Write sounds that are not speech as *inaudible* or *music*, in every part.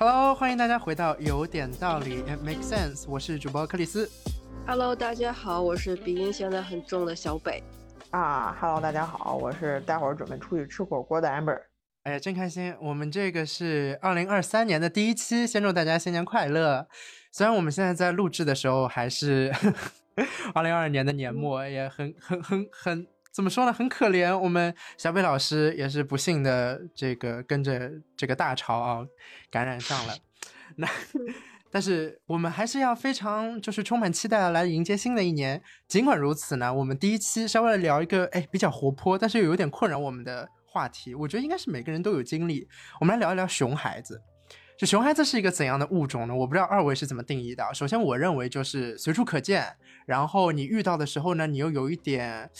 Hello，欢迎大家回到有点道理，It makes sense。我是主播克里斯。Hello，大家好，我是鼻音现在很重的小北。啊，Hello，大家好，我是待会儿准备出去吃火锅的 Amber。哎呀，真开心！我们这个是二零二三年的第一期，先祝大家新年快乐。虽然我们现在在录制的时候还是 *laughs* 二零二二年的年末，也很很很很。怎么说呢？很可怜，我们小北老师也是不幸的，这个跟着这个大潮啊感染上了。那 *laughs* 但是我们还是要非常就是充满期待来迎接新的一年。尽管如此呢，我们第一期稍微聊一个哎比较活泼，但是又有点困扰我们的话题。我觉得应该是每个人都有经历。我们来聊一聊熊孩子。就熊孩子是一个怎样的物种呢？我不知道二位是怎么定义的。首先，我认为就是随处可见，然后你遇到的时候呢，你又有一点。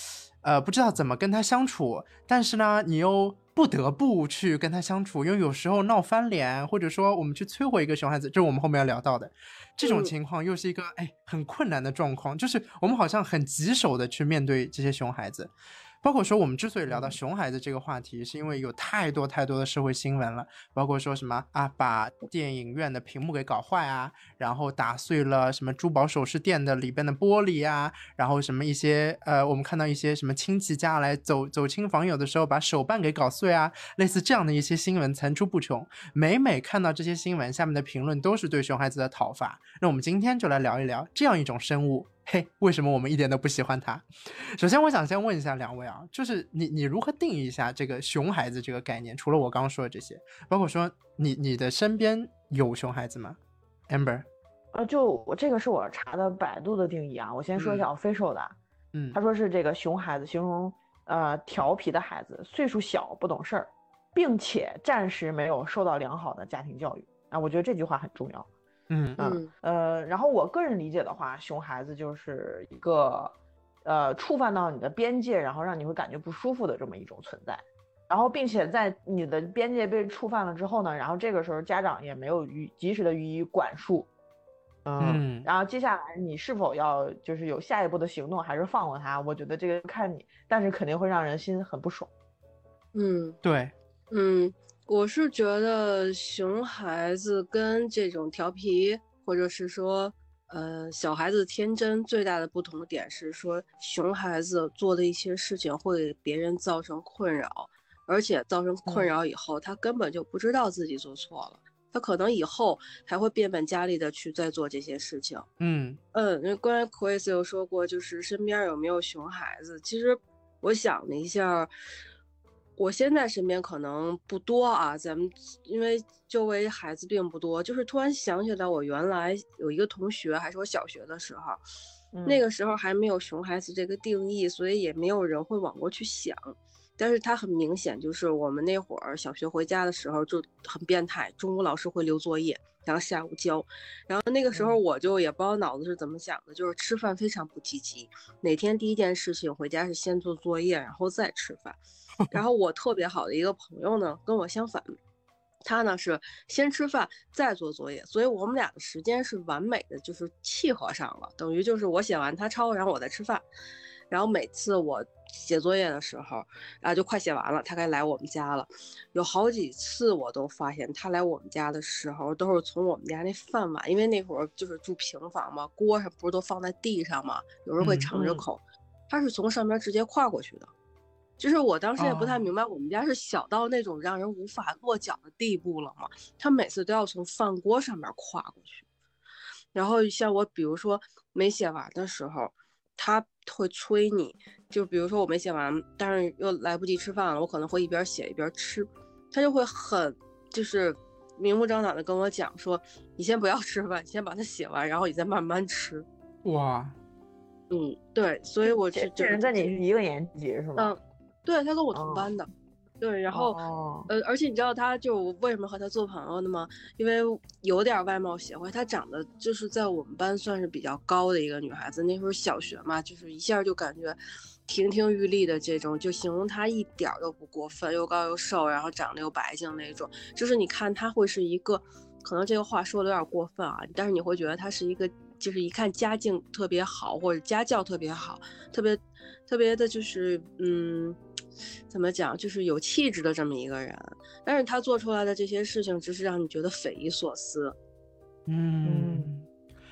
呃，不知道怎么跟他相处，但是呢，你又不得不去跟他相处，因为有时候闹翻脸，或者说我们去摧毁一个熊孩子，这是我们后面要聊到的这种情况，又是一个哎很困难的状况，就是我们好像很棘手的去面对这些熊孩子。包括说，我们之所以聊到熊孩子这个话题，是因为有太多太多的社会新闻了。包括说什么啊，把电影院的屏幕给搞坏啊，然后打碎了什么珠宝首饰店的里边的玻璃啊，然后什么一些呃，我们看到一些什么亲戚家来走走亲访友的时候，把手办给搞碎啊，类似这样的一些新闻层出不穷。每每看到这些新闻，下面的评论都是对熊孩子的讨伐。那我们今天就来聊一聊这样一种生物。嘿，为什么我们一点都不喜欢他？首先，我想先问一下两位啊，就是你你如何定义一下这个熊孩子这个概念？除了我刚刚说的这些，包括说你你的身边有熊孩子吗？Amber，呃，就我这个是我查的百度的定义啊，我先说一下 official 的，嗯，他说是这个熊孩子形容呃调皮的孩子，岁数小不懂事儿，并且暂时没有受到良好的家庭教育啊，我觉得这句话很重要。嗯嗯呃，然后我个人理解的话，熊孩子就是一个，呃，触犯到你的边界，然后让你会感觉不舒服的这么一种存在。然后，并且在你的边界被触犯了之后呢，然后这个时候家长也没有予及时的予以管束。嗯。然后接下来你是否要就是有下一步的行动，还是放过他？我觉得这个看你，但是肯定会让人心很不爽。嗯，对，嗯。我是觉得熊孩子跟这种调皮，或者是说，呃，小孩子天真最大的不同点是说，熊孩子做的一些事情会给别人造成困扰，而且造成困扰以后，他根本就不知道自己做错了，他可能以后还会变本加厉的去再做这些事情。嗯嗯，那关于 Chris 有说过，就是身边有没有熊孩子？其实我想了一下。我现在身边可能不多啊，咱们因为周围孩子并不多，就是突然想起来，我原来有一个同学，还是我小学的时候，那个时候还没有熊孩子这个定义，所以也没有人会往过去想。但是他很明显，就是我们那会儿小学回家的时候就很变态，中午老师会留作业，然后下午交，然后那个时候我就也不知道脑子是怎么想的，就是吃饭非常不积极，哪天第一件事情回家是先做作业，然后再吃饭。*laughs* 然后我特别好的一个朋友呢，跟我相反，他呢是先吃饭再做作业，所以我们俩的时间是完美的，就是契合上了，等于就是我写完他抄，然后我再吃饭。然后每次我写作业的时候，啊，就快写完了，他该来我们家了。有好几次我都发现他来我们家的时候，都是从我们家那饭碗，因为那会儿就是住平房嘛，锅上不是都放在地上嘛，有时候会敞着口，他是从上面直接跨过去的。就是我当时也不太明白，我们家是小到那种让人无法落脚的地步了吗？他每次都要从饭锅上面跨过去，然后像我，比如说没写完的时候，他会催你，就比如说我没写完，但是又来不及吃饭了，我可能会一边写一边吃，他就会很就是明目张胆的跟我讲说，你先不要吃饭，你先把它写完，然后你再慢慢吃。哇，嗯，对，所以我这这人在你是一个年级是吗？嗯。对他跟我同班的，对，然后呃，而且你知道他就为什么和他做朋友的吗？因为有点外貌协会，她长得就是在我们班算是比较高的一个女孩子。那时候小学嘛，就是一下就感觉亭亭玉立的这种，就形容她一点都不过分，又高又瘦，然后长得又白净那种。就是你看她会是一个，可能这个话说的有点过分啊，但是你会觉得她是一个就是一看家境特别好，或者家教特别好，特别特别的，就是嗯，怎么讲，就是有气质的这么一个人。但是他做出来的这些事情，只是让你觉得匪夷所思。嗯，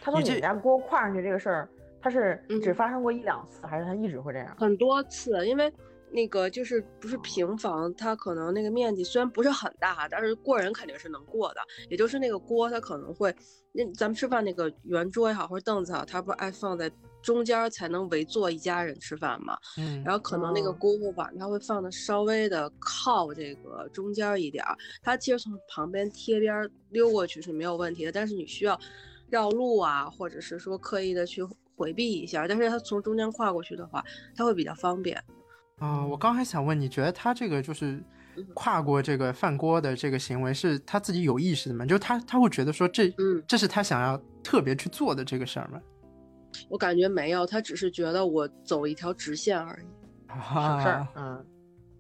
他从你家锅跨上去这个事儿，他是只嗯发生过一两次，还是他一直会这样？很多次，因为那个就是不是平房，它可能那个面积虽然不是很大，但是过人肯定是能过的。也就是那个锅，它可能会，那咱们吃饭那个圆桌也好，或者凳子也好，它不是爱放在中间儿才能围坐一家人吃饭嘛？嗯，然后可能那个哦锅或碗，它会放的稍微的靠这个中间儿一点儿。它其实从旁边贴边儿溜过去是没有问题的，但是你需要绕路啊，或者是说刻意的去回避一下。但是它从中间跨过去的话，它会比较方便。啊、我刚还想问，你觉得他这个就是嗯跨过这个饭锅的这个行为是他自己有意识的吗？就他他会觉得说这嗯这是他想要特别去做的这个事儿吗？我感觉没有，他只是觉得我走一条直线而已。省事儿啊，，嗯，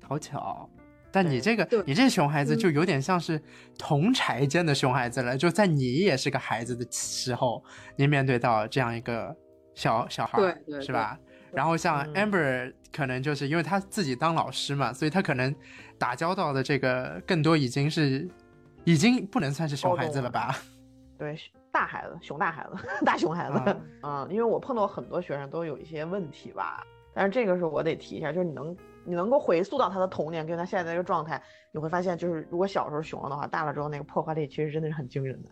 好巧。但你这个你这熊孩子嗯就有点像是同柴间的熊孩子了，就在你也是个孩子的时候，你面对到这样一个小小孩儿，对对是吧？然后像嗯 Amber 可能就是因为他自己当老师嘛，所以他可能打交道的这个更多已经是已经不能算是熊孩子了吧？对，大孩子，熊大孩子，*laughs* 大熊孩子，啊 *laughs* 嗯，因为我碰到很多学生都有一些问题吧，但是这个是我得提一下，就是你能你能够回溯到他的童年跟他现在这个状态，你会发现，就是如果小时候熊了的话，大了之后那个破坏力其实真的是很惊人的。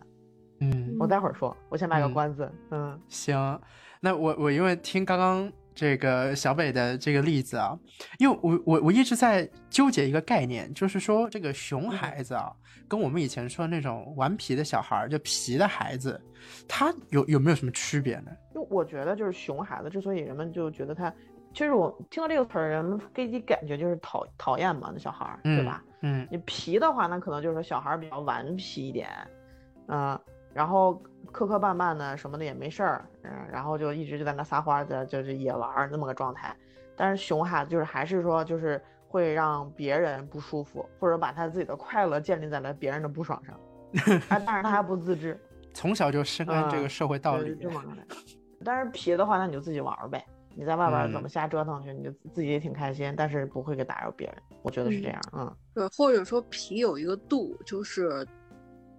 嗯，我待会儿说，我先卖个嗯关子，嗯行，那我我因为听刚刚这个小北的这个例子啊，因为我我我一直在纠结一个概念，就是说这个熊孩子啊，跟我们以前说那种顽皮的小孩儿，就皮的孩子，他有有没有什么区别呢？就我觉得就是熊孩子之所以人们就觉得他，其实我听到这个词儿，人们给你感觉就是讨讨厌嘛，那小孩儿，对嗯吧？嗯你皮的话，那可能就是说小孩儿比较顽皮一点，嗯、然后磕磕绊绊的什么的也没事儿，嗯，然后就一直就在那撒欢儿的，就是也玩儿那么个状态。但是熊孩子就是还是说就是会让别人不舒服，或者把他自己的快乐建立在了别人的不爽上，*laughs* 啊，但是他还不自知，*laughs* 从小就深谙这个嗯社会道理 *laughs* 但是皮的话，那你就自己玩儿呗。你在外边儿怎么嗯瞎折腾去，你就自己也挺开心，但是不会给打扰别人。我觉得是这嗯样，嗯。对，或者说皮有一个度，就是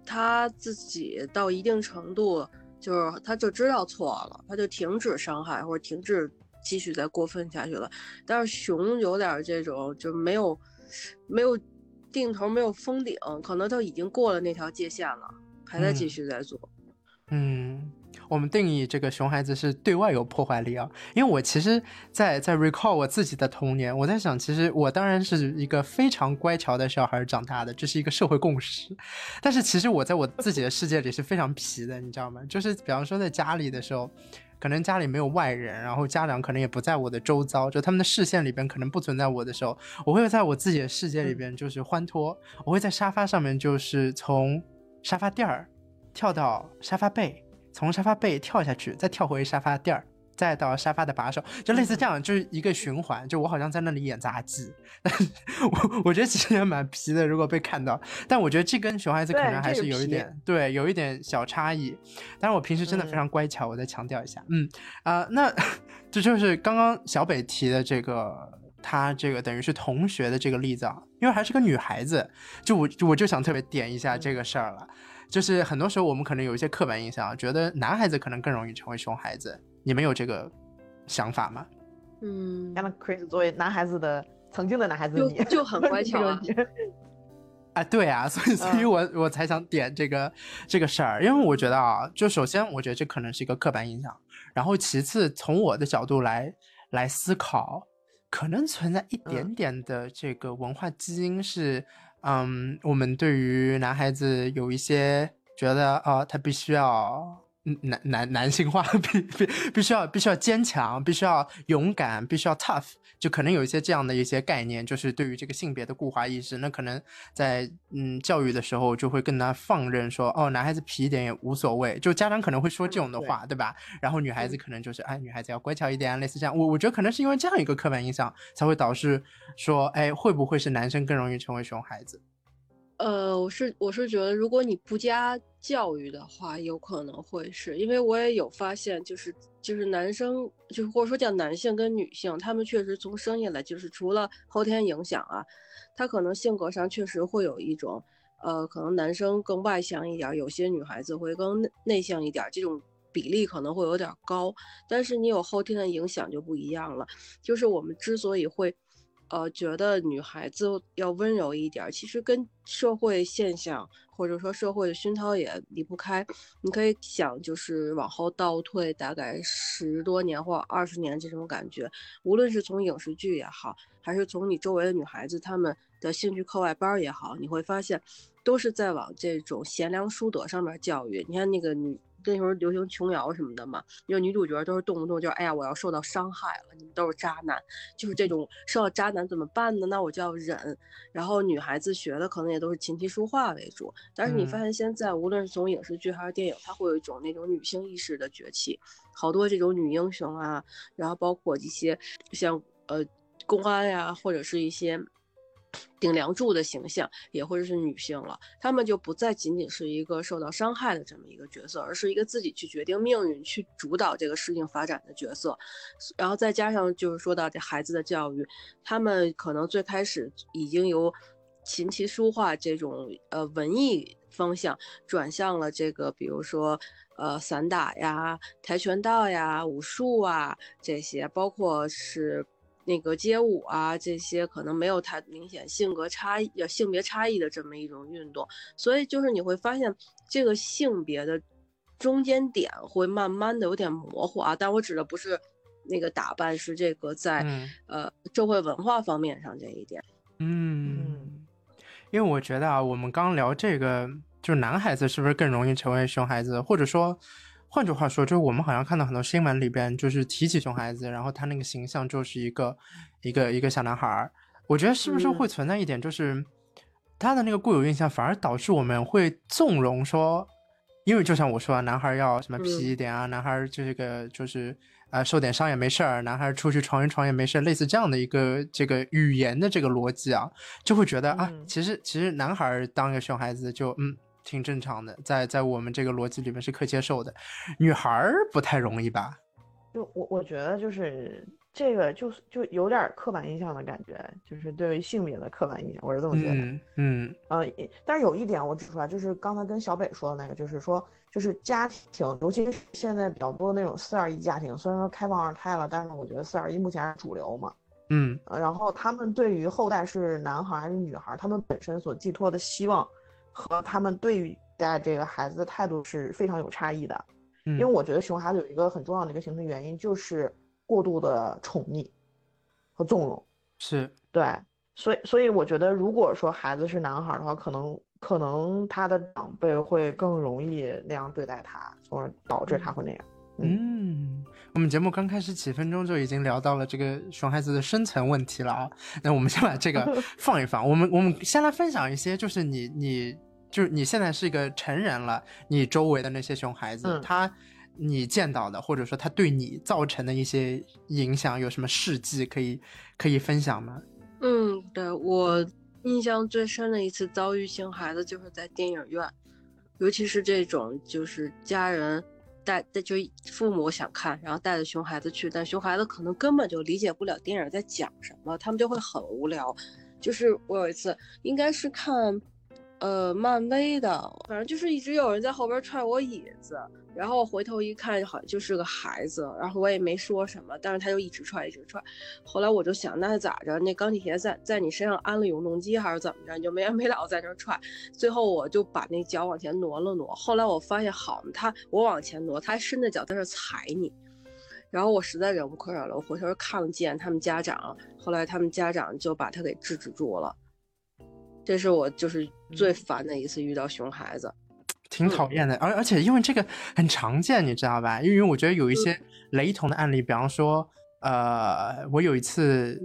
他自己到一定程度，就是他就知道错了，他就停止伤害或者停止继续再过分下去了。但是熊有点儿这种就没有没有定头，没有封顶，可能他已经过了那条界限了，还在继嗯续在做。嗯，我们定义这个熊孩子是对外有破坏力啊，因为我其实在，在 recall 我自己的童年，我在想，其实我当然是一个非常乖巧的小孩长大的，这是一个社会共识。但是其实我在我自己的世界里是非常皮的，你知道吗？就是比方说在家里的时候，可能家里没有外人，然后家长可能也不在我的周遭，就他们的视线里边可能不存在我的时候，我会在我自己的世界里边就是欢脱，我会在沙发上面就是从沙发垫儿跳到沙发背，从沙发背跳下去，再跳回沙发垫儿。再到沙发的把手，就类似这样，就是一个循环。就我好像在那里演杂技，*laughs* 但是我我觉得其实也蛮皮的，如果被看到。但我觉得这跟熊孩子可能还是有一点对，有一点小差异。但是，我平时真的非嗯常乖巧，我再强调一下。嗯啊、那 *laughs* 这就是刚刚小北提的这个，他这个等于是同学的这个例子啊，因为还是个女孩子，就我就我就想特别点一下这个事儿了。就是很多时候我们可能有一些刻板印象，觉得男孩子可能更容易成为熊孩子。你们有这个想法吗？嗯，让 Chris 作为男孩子的曾经的男孩子你，就很乖 *laughs* 巧啊 *laughs* 对啊，所以所以嗯我我才想点这个这个事儿，因为我觉得啊，就首先我觉得这可能是一个刻板印象，然后其次从我的角度来来思考，可能存在一点嗯点的这个文化基因是，嗯，嗯我们对于男孩子有一些觉得啊、他必须要。嗯男男男性化，*laughs* 必必必须要必须要坚强，必须要勇敢，必须要 tough，就可能有一些这样的一些概念，就是对于这个性别的固化意识，那可能在嗯教育的时候就会更加放任说，哦，男孩子皮一点也无所谓，就家长可能会说这种的话，对吧？然后女孩子可能就是，哎，女孩子要乖巧一点，类似这样。我我觉得可能是因为这样一个刻板印象，才会导致说，哎，会不会是男生更容易成为熊孩子？呃，我是我是觉得，如果你不加教育的话，有可能会是因为我也有发现，就是就是男生，就是或者说叫男性跟女性，他们确实从生下来就是除了后天影响啊，他可能性格上确实会有一种，呃，可能男生更外向一点，有些女孩子会更内内向一点，这种比例可能会有点高。但是你有后天的影响就不一样了，就是我们之所以会。呃，觉得女孩子要温柔一点，其实跟社会现象或者说社会的熏陶也离不开。你可以想，就是往后倒退大概十多年或二十年这种感觉，无论是从影视剧也好，还是从你周围的女孩子她们的兴趣课外班也好，你会发现，都是在往这种贤良淑德上面教育。你看那个女。那时候流行琼瑶什么的嘛，因为女主角都是动不动就哎呀，我要受到伤害了，你们都是渣男，就是这种受到渣男怎么办呢？那我就要忍。然后女孩子学的可能也都是琴棋书画为主，但是你发现现在无论是从影视剧还是电影，它会有一种那种女性意识的崛起，好多这种女英雄啊，然后包括一些像呃公安呀，或者是一些。顶梁柱的形象也或者是女性了，她们就不再仅仅是一个受到伤害的这么一个角色，而是一个自己去决定命运、去主导这个事情发展的角色。然后再加上就是说到这孩子的教育，他们可能最开始已经由琴棋书画这种呃文艺方向转向了这个，比如说呃散打呀、跆拳道呀、武术啊这些，包括是。那个街舞啊，这些可能没有太明显性格差异、性别差异的这么一种运动，所以就是你会发现这个性别的中间点会慢慢的有点模糊啊。但我指的不是那个打扮，是这个在呃社会文化方面上这一点。嗯，因为我觉得啊，我们刚聊这个，就是男孩子是不是更容易成为熊孩子，或者说。换句话说，就是我们好像看到很多新闻里边，就是提起熊孩子，然后他那个形象就是一个一个一个小男孩儿。我觉得是不是会存在一点，就是他的那个固有印象，反而导致我们会纵容说，因为就像我说，男孩要什么皮一点啊，男孩这个就是啊受点伤也没事儿，男孩出去闯一闯也没事，类似这样的一个这个语言的这个逻辑啊，就会觉得啊，其实其实男孩当个熊孩子就嗯。挺正常的，在在我们这个逻辑里面是可接受的，女孩儿不太容易吧？就我我觉得就是这个就是就有点刻板印象的感觉，就是对于性别的刻板印象，我是这么觉得。嗯嗯呃，但是有一点我指出来，就是刚才跟小北说的那个，就是说就是家庭，尤其是现在比较多的那种四二一家庭，虽然说开放二胎了，但是我觉得四二一目前是主流嘛。嗯，然后他们对于后代是男孩还是女孩，他们本身所寄托的希望。和他们对待这个孩子的态度是非常有差异的，因为我觉得熊孩子有一个很重要的一个形成原因就是过度的宠溺和纵容，是。对，所以所以我觉得如果说孩子是男孩的话，可能可能他的长辈会更容易那样对待他，从而导致他会那样。嗯，我们节目刚开始几分钟就已经聊到了这个熊孩子的深层问题了啊，那我们先把这个 *laughs* 放一放，我们我们先来分享一些，就是你你。就是你现在是一个成人了，你周围的那些熊孩子，他你见到的，或者说他对你造成的一些影响，有什么事迹可以可以分享吗？嗯，对我印象最深的一次遭遇熊孩子，就是在电影院，尤其是这种就是家人带带就父母想看，然后带着熊孩子去，但熊孩子可能根本就理解不了电影在讲什么，他们就会很无聊。就是我有一次应该是看。呃，漫威的，反正就是一直有人在后边踹我椅子，然后我回头一看，好像就是个孩子，然后我也没说什么，但是他就一直踹，一直踹。后来我就想，那咋着？那钢铁侠在在你身上安了永动机还是怎么着？你就没完没了在那踹。最后我就把那脚往前挪了挪。后来我发现，好，他我往前挪，他还伸着脚在那踩你。然后我实在忍无可忍了，我回头看了见他们家长，后来他们家长就把他给制止住了。这是我就是最烦的一次遇到熊孩子，挺讨厌的。而而且因为这个很常见，你知道吧？因为我觉得有一些雷同的案例，比方说，呃，我有一次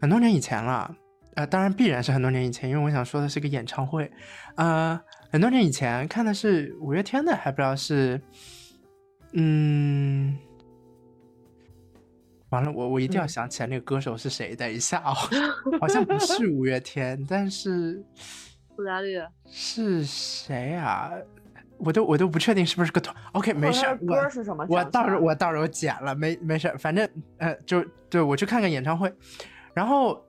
很多年以前了，呃，当然必然是很多年以前，因为我想说的是个演唱会，呃，很多年以前看的是五月天的，还不知道是，嗯。完了，我我一定要想起来那个歌手是谁。等一下哦，*laughs* 好像不是五月天，但是 *laughs* 苏打绿是谁啊？我都我都不确定是不是个团。OK，没事儿，歌是什么？我到时候我到时候剪了，没没事儿，反正呃，就对我去看看演唱会，然后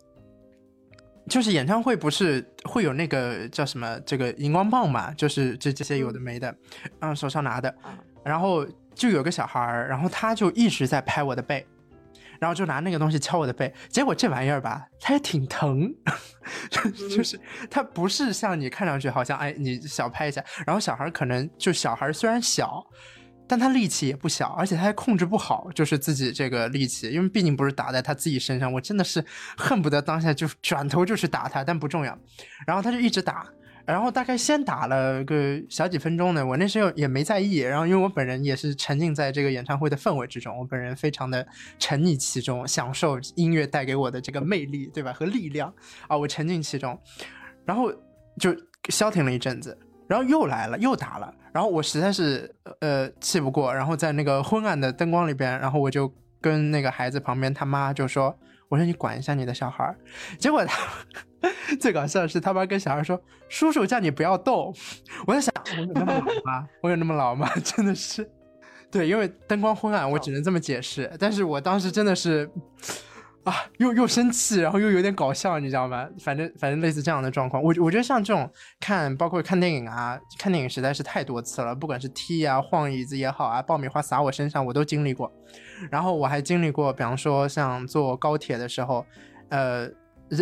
就是演唱会不是会有那个叫什么这个荧光棒嘛，就是这这些有的没的，嗯，手上拿的，然后就有个小孩儿，然后他就一直在拍我的背。然后就拿那个东西敲我的背，结果这玩意儿吧，它也挺疼，*laughs* 就是它不是像你看上去好像哎，你小拍一下，然后小孩可能就小孩虽然小，但他力气也不小，而且他还控制不好，就是自己这个力气，因为毕竟不是打在他自己身上，我真的是恨不得当下就转头就去打他，但不重要，然后他就一直打。然后大概先打了个小几分钟呢，我那时候也没在意。然后因为我本人也是沉浸在这个演唱会的氛围之中，我本人非常的沉溺其中，享受音乐带给我的这个魅力，对吧？和力量啊，我沉浸其中。然后就消停了一阵子，然后又来了，又打了。然后我实在是呃气不过，然后在那个昏暗的灯光里边，然后我就跟那个孩子旁边他妈就说。我说你管一下你的小孩儿，结果他 *laughs* 最搞笑的是他妈跟小孩说：“叔叔叫你不要动。”我在想，我有那么老吗？我有那么老吗？*laughs* 真的是，对，因为灯光昏暗，我只能这么解释。但是我当时真的是。啊，又又生气，然后又有点搞笑，你知道吗？反正反正类似这样的状况，我我觉得像这种看，包括看电影啊，看电影实在是太多次了，不管是踢啊、晃椅子也好啊，爆米花洒我身上，我都经历过。然后我还经历过，比方说像坐高铁的时候，呃，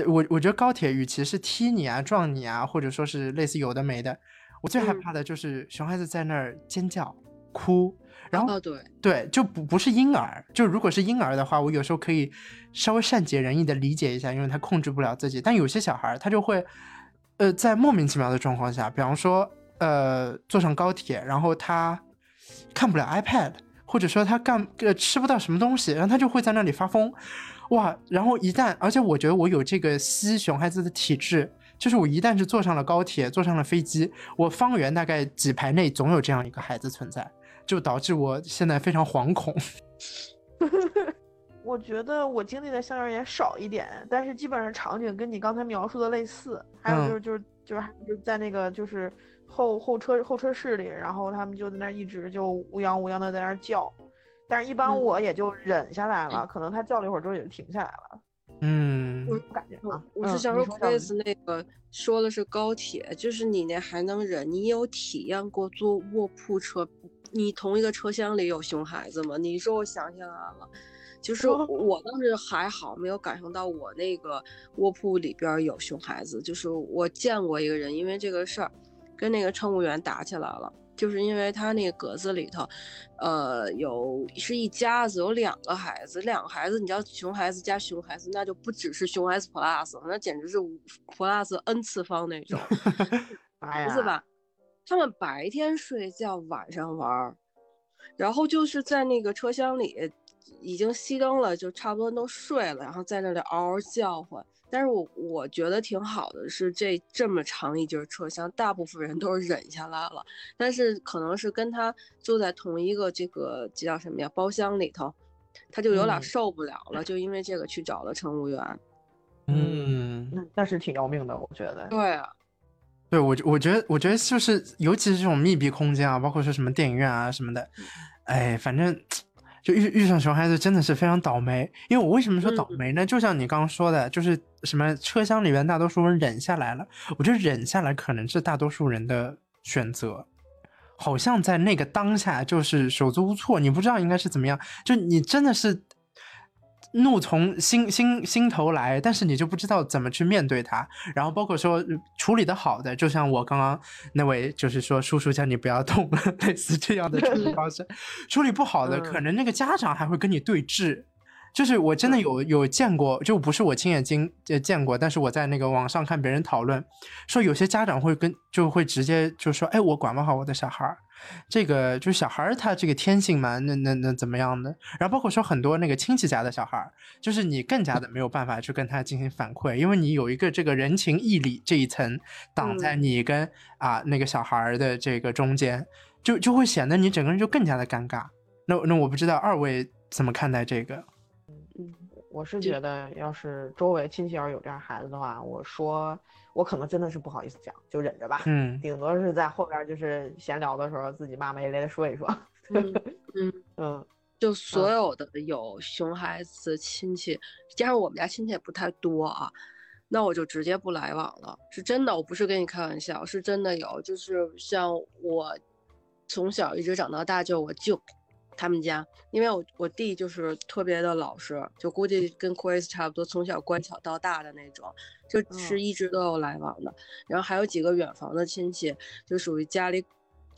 我我觉得高铁与其是踢你啊、撞你啊，或者说是类似有的没的，我最害怕的就是熊孩子在那儿尖叫、哭。然后对对，就不不是婴儿，就如果是婴儿的话，我有时候可以稍微善解人意的理解一下，因为他控制不了自己。但有些小孩他就会，呃，在莫名其妙的状况下，比方说，呃，坐上高铁，然后他看不了 iPad，或者说他干呃吃不到什么东西，然后他就会在那里发疯，哇！然后一旦，而且我觉得我有这个吸熊孩子的体质，就是我一旦是坐上了高铁，坐上了飞机，我方圆大概几排内总有这样一个孩子存在。就导致我现在非常惶恐。*laughs* 我觉得我经历的相对而言少一点，但是基本上场景跟你刚才描述的类似。还有就是就是就是就在那个就是后后车后车室里，然后他们就在那一直就乌泱乌泱的在那叫，但是一般我也就忍下来了，可能他叫了一会儿之后也就停下来了。嗯，我感觉啊，我是想说 Chris 那个说的是高铁，就是你那还能忍，你有体验过坐卧铺车？你同一个车厢里有熊孩子吗？你说我想起来了，就 *laughs* 是我当时还好，没有感受到我那个卧铺里边有熊孩子。就是我见过一个人，因为这个事儿跟那个乘务员打起来了，就是因为他那个格子里头，呃，有是一家子，有两个孩子，两个孩子，你知道熊孩子加熊孩子，那就不只是熊孩子 plus，那简直是 plus n 次方那种 *laughs* *laughs* 孩子吧。他们白天睡觉，晚上玩，然后就是在那个车厢里，已经熄灯了，就差不多都睡了，然后在那里嗷嗷叫唤。但是我我觉得挺好的，是这这么长一节车厢，大部分人都是忍下来了，但是可能是跟他坐在同一个这个这叫什么呀包厢里头，他就有点受不了了，就因为这个去找了乘务员。嗯，那是挺要命的，我觉得。对啊。对我，我觉得，我觉得就是，尤其是这种密闭空间啊，包括说什么电影院啊什么的，哎，反正就遇遇上熊孩子真的是非常倒霉。因为我为什么说倒霉呢？就像你刚刚说的，就是什么车厢里面大多数人忍下来了，我觉得忍下来可能是大多数人的选择，好像在那个当下就是手足无措，你不知道应该是怎么样，就你真的是。怒从心心心头来，但是你就不知道怎么去面对它。然后包括说处理的好的，就像我刚刚那位，就是说叔叔叫你不要动，*laughs* 类似这样的处理方式。*laughs* 处理不好的，可能那个家长还会跟你对峙。就是我真的有有见过，就不是我亲眼经见过，但是我在那个网上看别人讨论，说有些家长会跟就会直接就说，哎，我管不好我的小孩儿。这个就是小孩儿他这个天性嘛，那那那怎么样的？然后包括说很多那个亲戚家的小孩儿，就是你更加的没有办法去跟他进行反馈，因为你有一个这个人情义理这一层挡在你跟啊那个小孩儿的这个中间，就就会显得你整个人就更加的尴尬。那那我不知道二位怎么看待这个？嗯，我是觉得，要是周围亲戚要是有这样孩子的话，我说我可能真的是不好意思讲，就忍着吧。嗯，顶多是在后边就是闲聊的时候，自己骂骂咧咧的说一说。嗯嗯 *laughs* 嗯，就所有的有熊孩子亲戚，加上我们家亲戚也不太多啊，那我就直接不来往了。是真的，我不是跟你开玩笑，是真的有。就是像我从小一直长到大，就我舅他们家，因为我我弟就是特别的老实，就估计跟 Chris 差不多，从小乖巧到大的那种，就是一直都有来往的。然后还有几个远房的亲戚，就属于家里。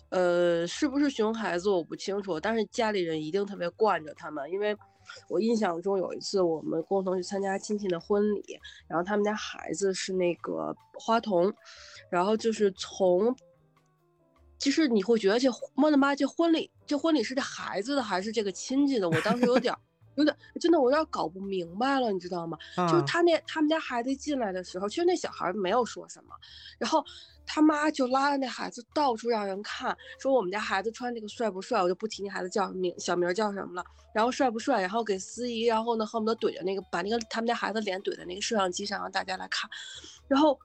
呃，是不是熊孩子我不清楚，但是家里人一定特别惯着他们，因为我印象中有一次我们共同去参加亲戚的婚礼，然后他们家孩子是那个花童，然后就是从，其实你会觉得这我的妈，这婚礼这婚礼是这孩子的还是这个亲戚的？我当时有点有点真的我有点搞不明白了，你知道吗？就是他那他们家孩子进来的时候，其实那小孩没有说什么，然后。他妈就拉着那孩子到处让人看，说我们家孩子穿这个帅不帅？我就不提那孩子叫名小名叫什么了。然后帅不帅？然后给司仪，然后呢恨不得怼着那个把那个他们家孩子脸怼在那个摄像机上让大家来看。然后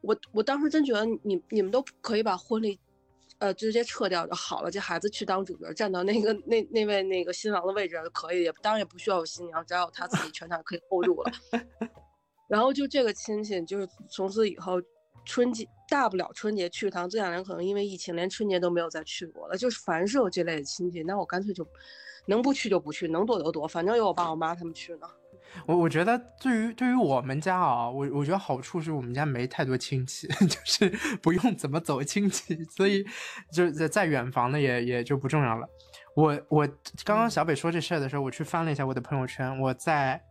我我当时真觉得你你们都可以把婚礼，呃直接撤掉就好了，这孩子去当主角，站到那个那那位那个新郎的位置就可以，也当然也不需要有新娘，只要有他自己全场可以 hold 住了。*laughs* 然后就这个亲戚，就是从此以后。春节大不了春节去一趟，这两年可能因为疫情，连春节都没有再去过了。就是凡是有这类的亲戚，那我干脆就能不去就不去，能躲就躲，反正有我爸我妈他们去呢。我我觉得对于对于我们家啊，我我觉得好处是我们家没太多亲戚，*laughs* 就是不用怎么走亲戚，所以就在在远房的也也就不重要了。我我刚刚小北说这事儿的时候，我去翻了一下我的朋友圈，我在。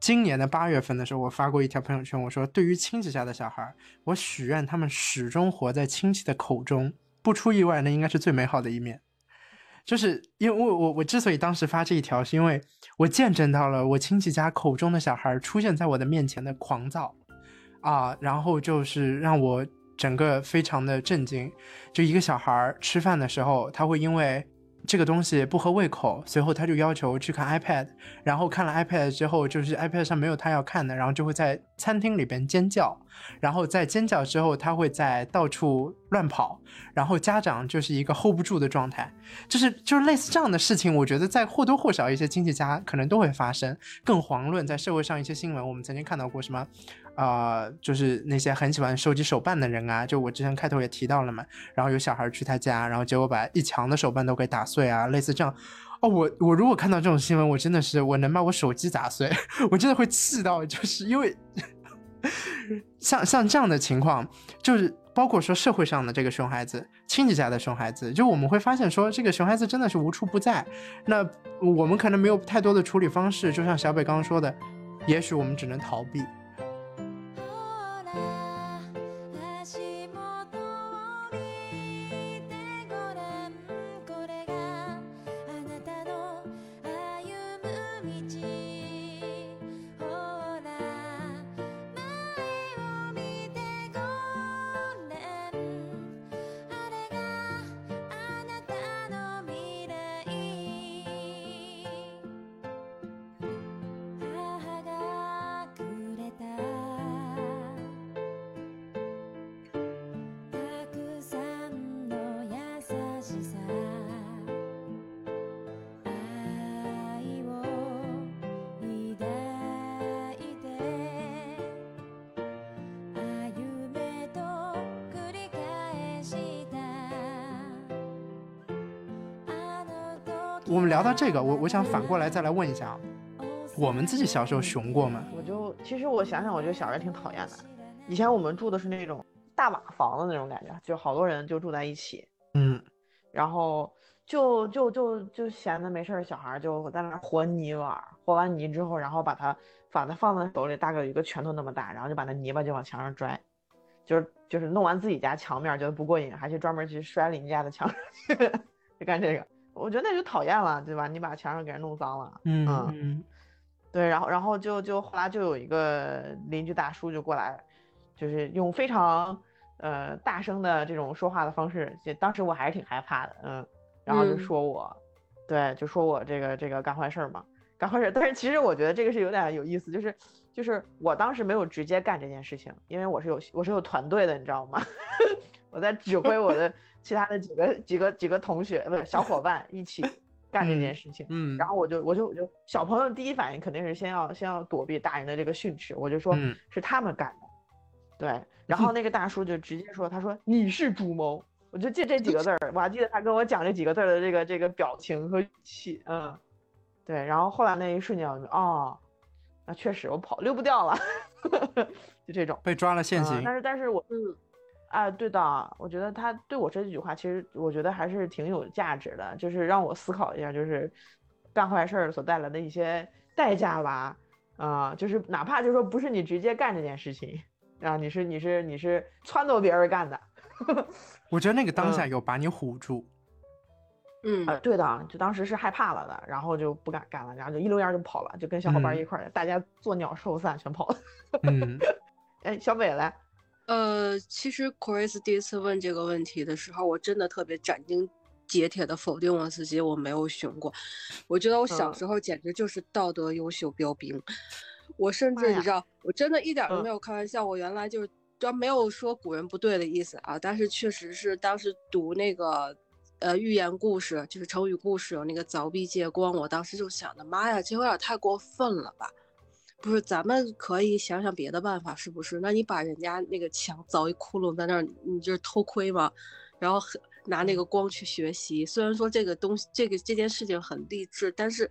今年的八月份的时候，我发过一条朋友圈，我说：对于亲戚家的小孩，我许愿他们始终活在亲戚的口中，不出意外，那应该是最美好的一面。就是因为我我我之所以当时发这一条，是因为我见证到了我亲戚家口中的小孩出现在我的面前的狂躁啊，然后就是让我整个非常的震惊。就一个小孩吃饭的时候，他会因为。这个东西不合胃口，随后他就要求去看 iPad，然后看了 iPad 之后，就是 iPad 上没有他要看的，然后就会在餐厅里边尖叫，然后在尖叫之后，他会在到处乱跑，然后家长就是一个 hold 不住的状态，就是就是类似这样的事情，我觉得在或多或少一些亲戚家可能都会发生。更遑论在社会上一些新闻，我们曾经看到过什么。啊，就是那些很喜欢收集手办的人啊，就我之前开头也提到了嘛。然后有小孩去他家，然后结果把一墙的手办都给打碎啊，类似这样。哦，我我如果看到这种新闻，我真的是我能把我手机砸碎，*laughs* 我真的会气到，就是因为像像这样的情况，就是包括说社会上的这个熊孩子，亲戚家的熊孩子，就我们会发现说这个熊孩子真的是无处不在。那我们可能没有太多的处理方式，就像小北刚刚说的，也许我们只能逃避。聊到这个，我我想反过来再来问一下，我们自己小时候熊过吗？我就其实我想想，我觉得小时候挺讨厌的。以前我们住的是那种大瓦房的那种感觉，就好多人就住在一起，嗯，然后就就就就闲的没事儿，小孩就在那和泥玩，和完泥之后，然后把它把它放在手里，大概有一个拳头那么大，然后就把那泥巴就往墙上拽，就是就是弄完自己家墙面觉得不过瘾，还去专门去摔邻家的墙，*laughs* 就干这个。我觉得那就讨厌了，对吧？你把墙上给人弄脏了，嗯嗯，对，然后然后就就后来就有一个邻居大叔就过来，就是用非常呃大声的这种说话的方式，就当时我还是挺害怕的，嗯，然后就说我，对，就说我这个这个干坏事嘛，干坏事。但是其实我觉得这个是有点有意思，就是就是我当时没有直接干这件事情，因为我是有我是有团队的，你知道吗？*laughs* 我在指挥我的其他的几个几个几个同学不是小伙伴一起干这件事情。嗯，然后我就我就我就小朋友第一反应肯定是先要先要躲避大人的这个训斥，我就说嗯是他们干的。对，然后那个大叔就直接说，他说你是主谋。我就记这几个字儿，我还记得他跟我讲这几个字儿的这个这个表情和语气，嗯，对。然后后来那一瞬间，我就哦，那确实我跑溜不掉了，*laughs* 就这种。被抓了现嗯行。但是但是我嗯，啊，对的，我觉得他对我这几句话，其实我觉得还是挺有价值的，就是让我思考一下，就是干坏事儿所带来的一些代价吧。啊、就是哪怕就是说不是你直接干这件事情，啊，你是你是你是撺掇别人干的，*laughs* 我觉得那个当下嗯有把你唬住。嗯啊，对的，就当时是害怕了的，然后就不敢干了，然后就一溜烟儿就跑了，就跟小伙伴一块儿，大家作鸟兽散，全跑了。嗯 *laughs* 哎，小北来，呃，其实 Chris 第一次问这个问题的时候，我真的特别斩钉截铁的否定我自己，我没有熊过。我觉得我小嗯时候简直就是道德优秀标兵，我甚至你知道，我真的一点儿都嗯没有开玩笑，我原来就是。这没有说古人不对的意思啊，但是确实是当时读那个呃寓言故事，就是成语故事有那个凿壁借光，我当时就想的，妈呀，这有点太过分了吧？不是，咱们可以想想别的办法，是不是？那你把人家那个墙凿一窟窿在那儿，你就是偷窥嘛？然后很拿那个光去学习，虽然说这个东西，这个这件事情很励志，但是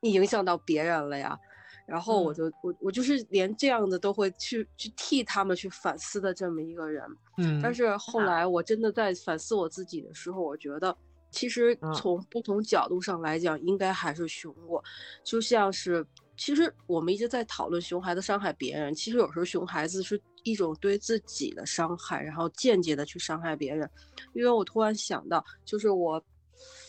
你影响到别人了呀。然后我嗯就我我就是连这样的都会去去替他们去反思的这么一个人。嗯，但是后来我真的在反思我自己的时候，我觉得其实嗯从不同角度上来讲，应该还是熊过。就像是，其实我们一直在讨论熊孩子伤害别人，其实有时候熊孩子是一种对自己的伤害，然后间接的去伤害别人。因为我突然想到，就是我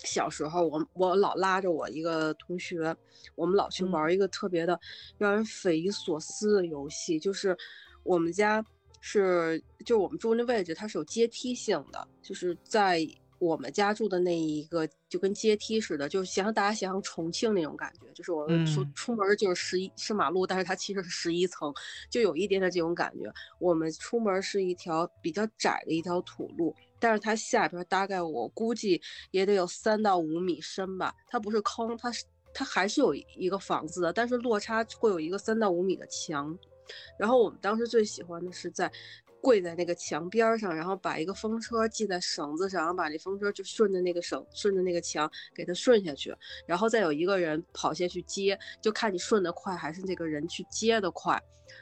小时候，我我老拉着我一个同学，我们老去嗯玩一个特别的让人匪夷所思的游戏，就是我们家是就是我们住那位置，它是有阶梯性的，就是在我们家住的那一个就跟阶梯似的，就是想想大家想想重庆那种感觉，就是我们出嗯出门就是十一是马路，但是它其实是十一层，就有一点点这种感觉。我们出门是一条比较窄的一条土路，但是它下边大概我估计也得有三到五米深吧，它不是坑，它是它还是有一个房子的，但是落差会有一个三到五米的墙。然后我们当时最喜欢的是在跪在那个墙边儿上，然后把一个风车系在绳子上，然后把这风车就顺着那个绳，顺着那个墙给它顺下去，然后再有一个人跑下去接，就看你顺得快还是那个人去接的快。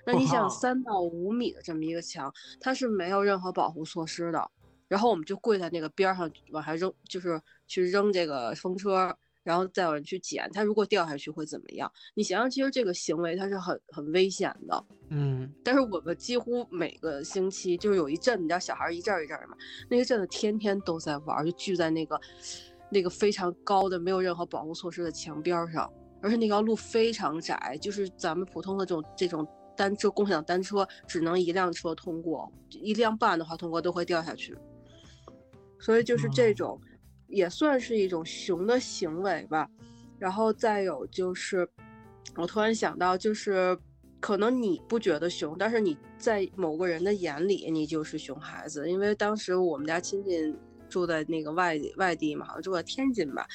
那你想三到五米的这么一个墙，它是没有任何保护措施的，然后我们就跪在那个边儿上往下扔，就是去扔这个风车，然后再有人去捡。它如果掉下去会怎么样？你想想，其实这个行为它是很很危险的。嗯但是我们几乎每个星期就是有一阵，你知道小孩儿一阵儿一阵儿嘛，那个阵子天天都在玩儿，就聚在那个那个非常高的没有任何保护措施的墙边儿上，而且那条路非常窄，就是咱们普通的这种这种单车共享单车只能一辆车通过，一辆半的话通过都会掉下去，所以就是这哦种也算是一种熊的行为吧。然后再有就是，我突然想到，就是可能你不觉得熊，但是你在某个人的眼里，你就是熊孩子。因为当时我们家亲戚住在那个外外地嘛，住在天津吧，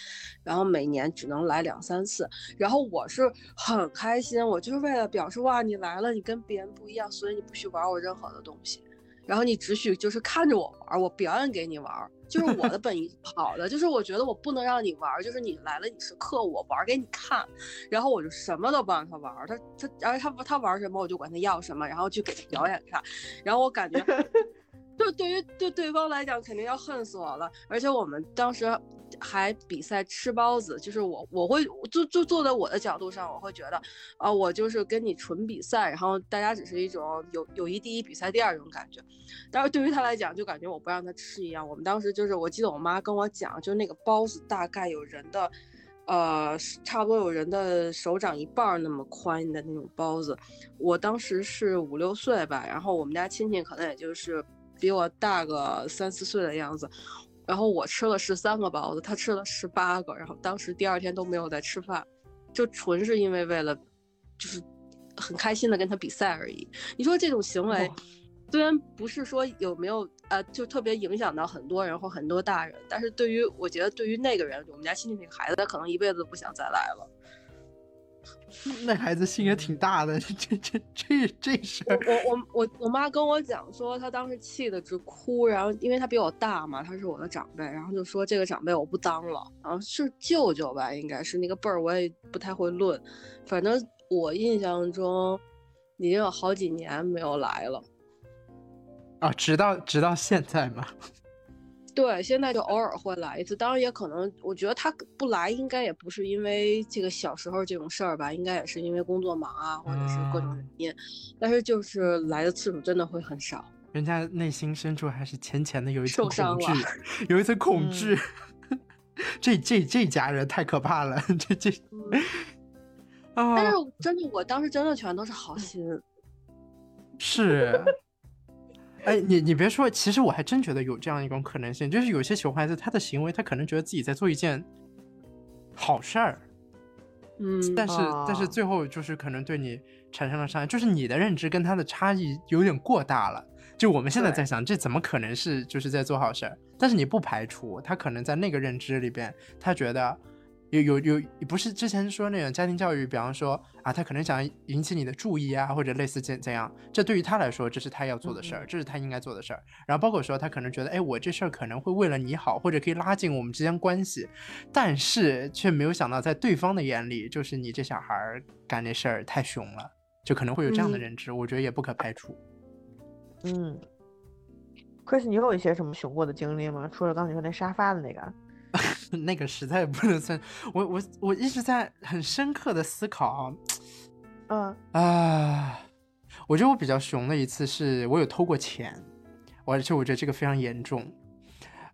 然后每年只能来两三次。然后我是很开心，我就是为了表示哇，你来了，你跟别人不一样，所以你不许玩我任何的东西。然后你只许就是看着我玩儿，我表演给你玩儿，就是我的本意是好的，就是我觉得我不能让你玩儿，就是你来了你是客，我玩儿给你看，然后我就什么都不让他玩儿，他他然后他他玩什么我就管他要什么，然后去给他表演看，然后我感觉就对于对对方来讲肯定要恨死我了，而且我们当时还比赛吃包子，就是我我会就就坐在我的角度上，我会觉得啊、我就是跟你纯比赛，然后大家只是一种友友谊第一，比赛第二种感觉。但是对于他来讲，就感觉我不让他吃一样。我们当时就是，我记得我妈跟我讲，就那个包子大概有人的，呃，差不多有人的手掌一半那么宽的那种包子。我当时是五六岁吧，然后我们家亲戚可能也就是比我大个三四岁的样子。然后我吃了十三个包子，他吃了十八个，然后当时第二天都没有再吃饭。就纯是因为为了就是很开心的跟他比赛而已。你说这种行为，虽然不是说有没有呃，就特别影响到很多人或很多大人，但是对于我觉得对于那个人，我们家亲戚那个孩子，他可能一辈子都不想再来了。*laughs* 那孩子心也挺大的，*laughs* 这这这这事儿。我我我我妈跟我讲说，她当时气得直哭，然后因为她比我大嘛，她是我的长辈，然后就说这个长辈我不当了，然后是舅舅吧，应该是那个辈儿，我也不太会论，反正我印象中已经有好几年没有来了。啊，直到直到现在吗？对，现在就偶尔会来一次，当然也可能，我觉得他不来，应该也不是因为这个小时候这种事儿吧，应该也是因为工作忙啊，或者是各种原因，但是就是来的次数真的会很少。人家内心深处还是浅浅的有一层恐惧，有一层恐惧。*laughs* 这这这家人太可怕了，这 *laughs* 这。啊！但是真的，我当时真的全都是好心。是。哎，你你别说，其实我还真觉得有这样一种可能性，就是有些熊孩子他的行为，他可能觉得自己在做一件好事儿，嗯，但是但是最后就是可能对你产生了伤害，就是你的认知跟他的差异有点过大了。就我们现在在想，这怎么可能是就是在做好事儿？但是你不排除他可能在那个认知里边，他觉得。有有有，不是之前说那种家庭教育，比方说啊，他可能想引起你的注意啊，或者类似怎怎样，这对于他来说，这是他要做的事儿，这是他应该做的事儿。然后包括说，他可能觉得，哎，我这事儿可能会为了你好，或者可以拉近我们之间关系，但是却没有想到，在对方的眼里，就是你这小孩干这事儿太凶了，就可能会有这样的认知。我觉得也不可排除。嗯，Chris，你有一些什么熊过的经历吗？除了刚才说那沙发的那个。那个实在不能算，我我我一直在很深刻的思考，嗯啊，我觉得我比较熊的一次是我有偷过钱，而且我觉得这个非常严重，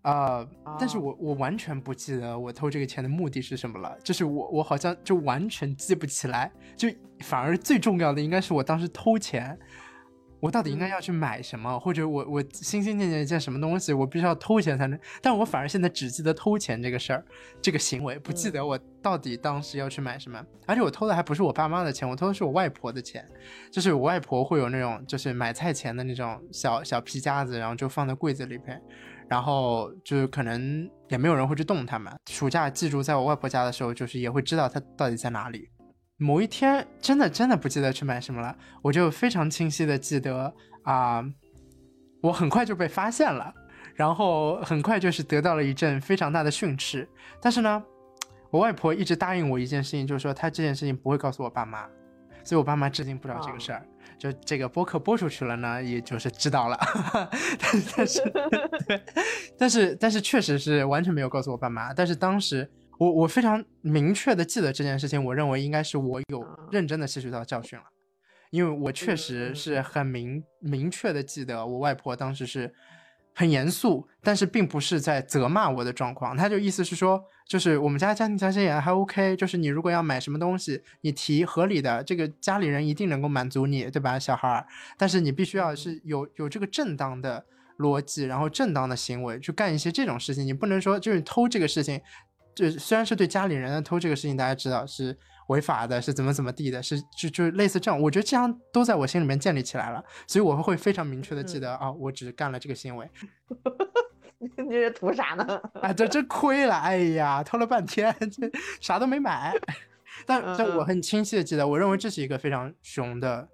啊，但是我我完全不记得我偷这个钱的目的是什么了，就是我我好像就完全记不起来，就反而最重要的应该是我当时偷钱。我到底应该要去买什么，或者我我心心念念一件什么东西，我必须要偷钱才能。但我反而现在只记得偷钱这个事儿，这个行为，不记得我到底当时要去买什么。而且我偷的还不是我爸妈的钱，我偷的是我外婆的钱，就是我外婆会有那种就是买菜钱的那种小小皮夹子，然后就放在柜子里边，然后就是可能也没有人会去动它们。暑假寄住在我外婆家的时候，就是也会知道它到底在哪里。某一天，真的真的不记得去买什么了，我就非常清晰的记得啊，我很快就被发现了，然后很快就是得到了一阵非常大的训斥。但是呢，我外婆一直答应我一件事情，就是说她这件事情不会告诉我爸妈，所以我爸妈至今不知道这个事儿。就这个播客播出去了呢，也就是知道了，*laughs* 但是 *laughs* 对，但是但是确实是完全没有告诉我爸妈。但是当时。我我非常明确的记得这件事情，我认为应该是我有认真的吸取到教训了，因为我确实是很明明确的记得我外婆当时是很严肃，但是并不是在责骂我的状况，她就意思是说，就是我们家家庭条件也还 OK，就是你如果要买什么东西，你提合理的，这个家里人一定能够满足你，对吧，小孩儿，但是你必须要是有有这个正当的逻辑，然后正当的行为去干一些这种事情，你不能说就是偷这个事情。就虽然是对家里人的偷这个事情，大家知道是违法的，是怎么怎么地的，是就就类似这样，我觉得这样都在我心里面建立起来了，所以我会非常明确的记得啊，我只干了这个行为。*laughs* 你这图啥呢？啊，这真亏了，哎呀，偷了半天，这啥都没买。但但我很清晰的记得，我认为这是一个非常熊的，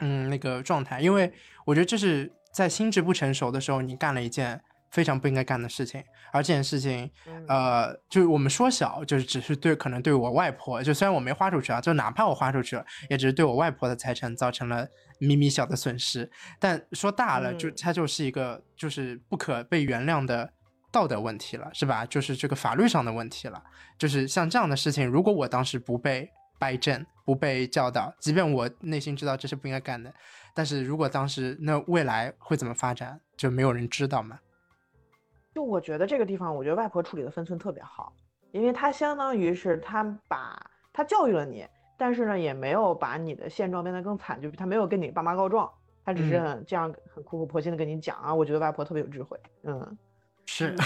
嗯，那个状态，因为我觉得这是在心智不成熟的时候，你干了一件。非常不应该干的事情，而这件事情，呃，就是我们说小，就是只是对可能对我外婆，就虽然我没花出去啊，就哪怕我花出去了，也只是对我外婆的财产造成了米米小的损失。但说大了，就它就是一个就是不可被原谅的道德问题了，是吧？就是这个法律上的问题了。就是像这样的事情，如果我当时不被掰正，不被教导，即便我内心知道这是不应该干的，但是如果当时那未来会怎么发展，就没有人知道嘛。就我觉得这个地方，我觉得外婆处理的分寸特别好，因为她相当于是她把她教育了你，但是呢也没有把你的现状变得更惨，就是她没有跟你爸妈告状，她只是很这样很苦口婆心的跟你讲啊。我觉得外婆特别有智慧，嗯，是，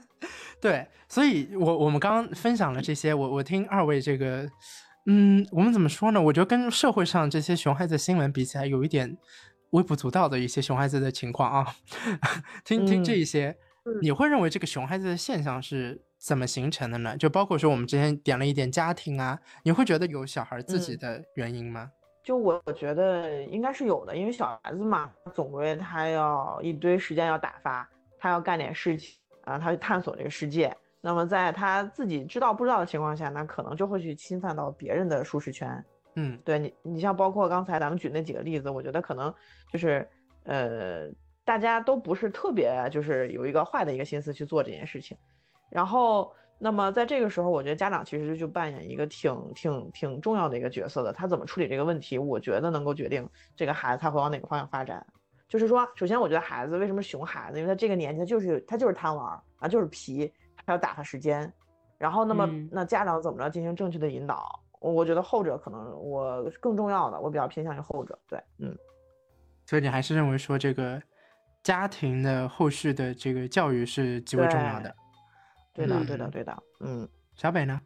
*laughs* 对，所以我我们刚刚分享了这些，我我听二位这个嗯，我们怎么说呢？我觉得跟社会上这些熊孩子新闻比起来，有一点微不足道的一些熊孩子的情况啊。*laughs* 听听这一些，你会认为这个熊孩子的现象是怎么形成的呢？就包括说我们之前点了一点家庭啊，你会觉得有小孩自己的原因吗？就我我觉得应该是有的，因为小孩子嘛，总归他要一堆时间要打发，他要干点事情啊，他去探索这个世界。那么在他自己知道不知道的情况下，那可能就会去侵犯到别人的舒适圈。嗯，对你，你像包括刚才咱们举那几个例子，我觉得可能就是呃，大家都不是特别就是有一个坏的一个心思去做这件事情。然后，那么在这个时候，我觉得家长其实就扮演一个挺挺挺重要的一个角色的。他怎么处理这个问题，我觉得能够决定这个孩子他会往哪个方向发展。就是说，首先我觉得孩子为什么熊孩子，因为他这个年纪他就是他就是贪玩啊，就是皮。还要打发时间，然后那么那家长怎么着进行正确的引导？我觉得后者可能我更重要的，我比较偏向于后者。对，嗯，所以你还是认为说这个家庭的后续的这个教育是极为重要的。对的，对的，对的。嗯，小北呢？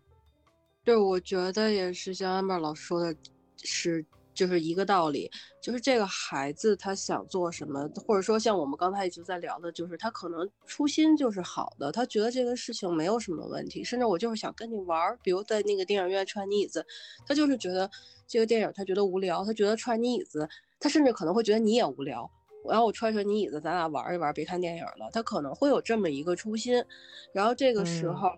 对，我觉得也是像安贝老师说的，是。就是一个道理，就是这个孩子他想做什么，或者说像我们刚才一直在聊的，就是他可能初心就是好的，他觉得这个事情没有什么问题，甚至我就是想跟你玩儿，比如在那个电影院踹你椅子，他就是觉得这个电影他觉得无聊，他觉得踹你椅子，他甚至可能会觉得你也无聊，然后我踹踹你椅子，咱俩玩一玩，别看电影了，他可能会有这么一个初心，然后这个时候。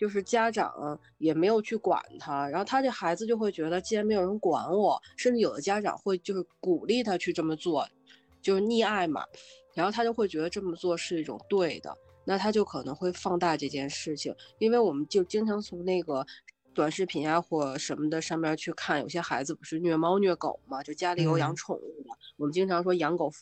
就是家长也没有去管他，然后他这孩子就会觉得，既然没有人管我，甚至有的家长会就是鼓励他去这么做，就是溺爱嘛，然后他就会觉得这么做是一种对的，那他就可能会放大这件事情，因为我们就经常从那个短视频啊或什么的上面去看，有些孩子不是虐猫虐狗嘛，就家里有养宠物的，我们经常说养狗，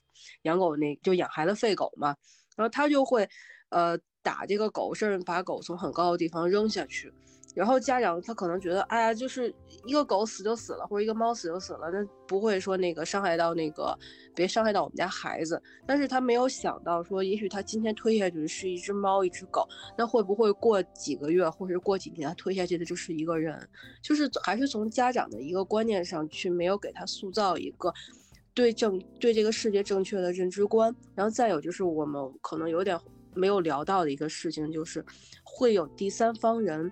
养狗那就养孩子废狗嘛，然后他就会，呃。打这个狗，甚至把狗从很高的地方扔下去，然后家长他可能觉得，哎呀，就是一个狗死就死了，或者一个猫死就死了，那不会说那个伤害到那个，别伤害到我们家孩子。但是他没有想到说，也许他今天推下去的是一只猫，一只狗，那会不会过几个月，或者过几年，他推下去的就是一个人？就是还是从家长的一个观念上去，没有给他塑造一个对正对这个世界正确的认知观。然后再有就是我们可能有点。没有聊到的一个事情就是，会有第三方人，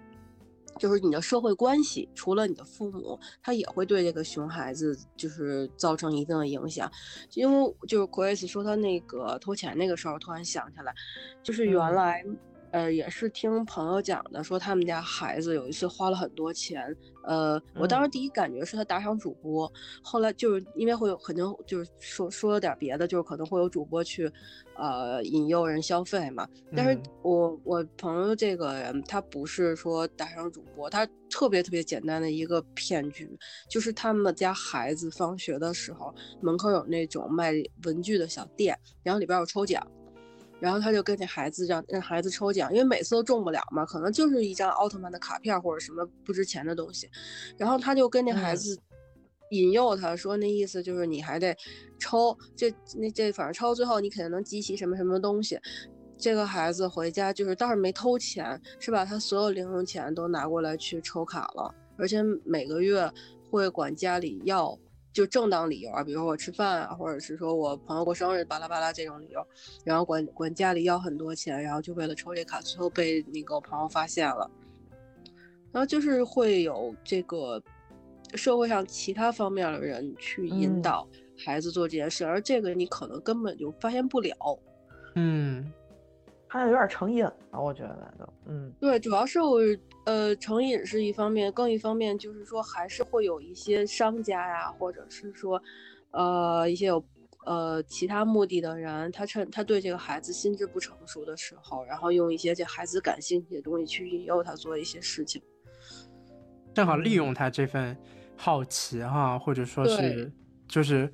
就是你的社会关系，除了你的父母，他也会对这个熊孩子就是造成一定的影响。因为就是 Chris 说他那个偷钱那个时候，突然想起来，就是原来。呃，也是听朋友讲的，说他们家孩子有一次花了很多钱。呃，我当时第一感觉是他打赏主播，后来就是因为会有可能就是说说了点别的，就是可能会有主播去，呃，引诱人消费嘛。但是我我朋友这个人，他不是说打赏主播，他特别特别简单的一个骗局，就是他们家孩子放学的时候，门口有那种卖文具的小店，然后里边有抽奖。然后他就跟那孩子让让孩子抽奖，因为每次都中不了嘛，可能就是一张奥特曼的卡片或者什么不值钱的东西。然后他就跟那孩子引诱他说，那意思就是你还得抽，这那这反正抽最后你肯定能集齐什么什么东西。这个孩子回家就是倒是没偷钱，是把他所有零用钱都拿过来去抽卡了，而且每个月会管家里要。就正当理由啊，比如说我吃饭啊，或者是说我朋友过生日，巴拉巴拉这种理由，然后管管家里要很多钱，然后就为了抽这卡，最后被那个朋友发现了，然后就是会有这个社会上其他方面的人去引导孩子做这件事，而这个你可能根本就发现不了，嗯。他有点成瘾了，我觉得都，嗯，对，主要是我，呃，成瘾是一方面，更一方面就是说，还是会有一些商家呀，或者是说，呃，一些有，呃，其他目的的人，他趁他对这个孩子心智不成熟的时候，然后用一些这孩子感兴趣的东西去引诱他做一些事情，正好利用他这份好奇哈，或者说是，就是，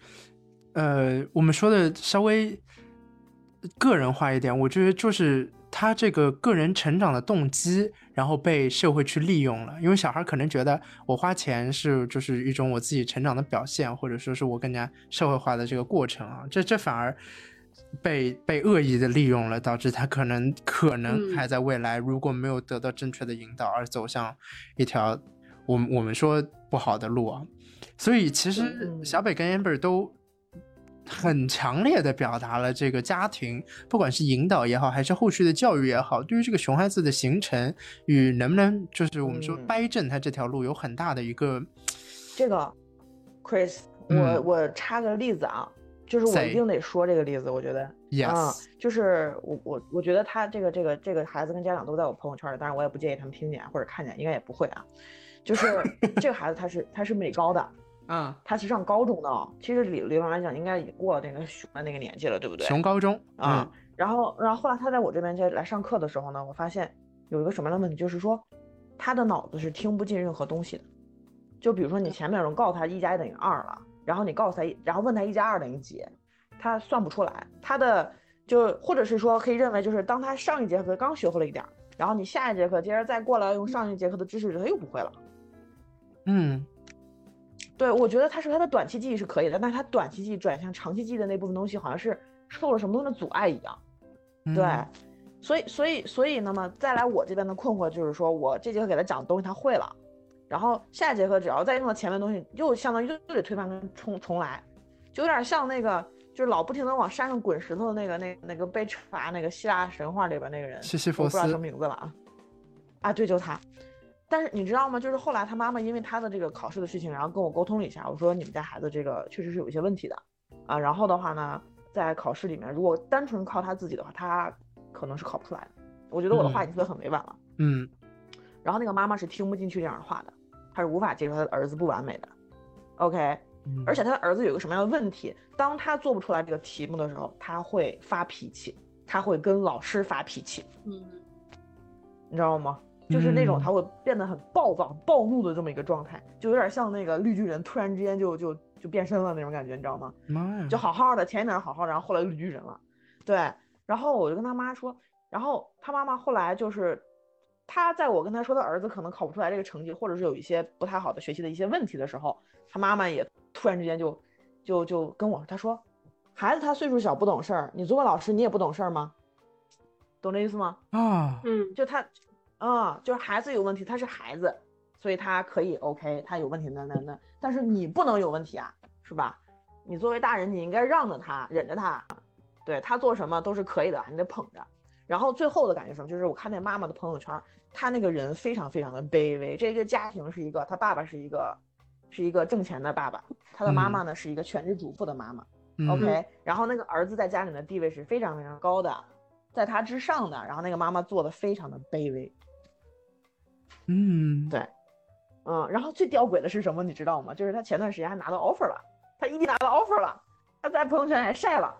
呃，我们说的稍微。个人化一点，我觉得就是他这个个人成长的动机，然后被社会去利用了。因为小孩可能觉得我花钱是就是一种我自己成长的表现，或者说是我更加社会化的这个过程啊，这这反而被被恶意的利用了，导致他可能可能还在未来如果没有得到正确的引导而走向一条我们我们说不好的路啊。所以其实嗯小北跟 Amber 都很强烈的表达了这个家庭，不管是引导也好，还是后续的教育也好，对于这个熊孩子的形成与能不能就是我们说嗯。掰正他这条路有很大的一个这个，Chris，我、嗯。我插个例子啊，就是我一定得说这个例子，我觉得，啊 yes，，就是我我我觉得他这个这个这个孩子跟家长都在我朋友圈里，当然我也不介意他们听见或者看见，应该也不会啊。就是 *laughs* 这个孩子他是他是美高的，嗯，他是上高中的哦，其实理理论来讲应该已经过了那个熊的那个年纪了，对不对？熊高中啊，然后然后后来他在我这边就来上课的时候呢，我发现有一个什么样的问题，就是说他的脑子是听不进任何东西的。就比如说你前面有人告诉他一加一等于二了，然后你告诉他，然后问他一加二等于几，他算不出来。他的就或者是说可以认为就是当他上一节课刚学会了一点儿，然后你下一节课接着再过来用上一节课的知识，他又不会了。嗯对，我觉得他是他的短期记忆是可以的，但是他短期记忆转向长期记忆的那部分东西，好像是受了什么东西的阻碍一样。嗯，对，所以所以所以那么再来我这边的困惑就是说我这节课给他讲的东西他会了，然后下一节课只要再用到前面的东西，又相当于又又得推翻跟重重来，就有点像那个就是老不停的往山上滚石头的那个那那个被罚那个希腊神话里边那个人，西西弗斯我不知道什么名字了啊，啊对，就他。但是你知道吗？就是后来他妈妈因为他的这个考试的事情，然后跟我沟通了一下，我说你们家孩子这个确实是有一些问题的啊。然后的话呢，在考试里面，如果单纯靠他自己的话，他可能是考不出来的。我觉得我的话已经说得很委婉了。嗯然后那个妈妈是听不进去这样的话的，她是无法接受她的儿子不完美的。OK，嗯，而且他的儿子有一个什么样的问题？当他做不出来这个题目的时候，他会发脾气，他会跟老师发脾气，嗯，你知道吗？就是那种嗯他会变得很暴躁、暴怒的这么一个状态，就有点像那个绿巨人突然之间就就就变身了那种感觉，你知道吗？妈呀，就好好的，前一点好好的，然后后来绿巨人了，对，然后我就跟他妈说，然后他妈妈后来就是，他在我跟他说他儿子可能考不出来这个成绩，或者是有一些不太好的学习的一些问题的时候，他妈妈也突然之间就就就跟我他说，孩子他岁数小不懂事儿，你作为老师你也不懂事儿吗？懂这意思吗？啊，嗯，就他，啊、就是孩子有问题，他是孩子，所以他可以 OK，他有问题那那那，但是你不能有问题啊，是吧？你作为大人，你应该让着他，忍着他，对他做什么都是可以的，你得捧着。然后最后的感觉什么？就是我看那妈妈的朋友圈，她那个人非常非常的卑微。这个家庭是一个，他爸爸是一个是一个挣钱的爸爸，他的妈妈呢是一个全职主妇的妈妈。嗯 OK，然后那个儿子在家里的地位是非常非常高的，在他之上的，然后那个妈妈做的非常的卑微，嗯，对，嗯，然后最吊诡的是什么，你知道吗？就是他前段时间还拿到 offer 了，他异地拿到 offer 了，他在朋友圈还晒了，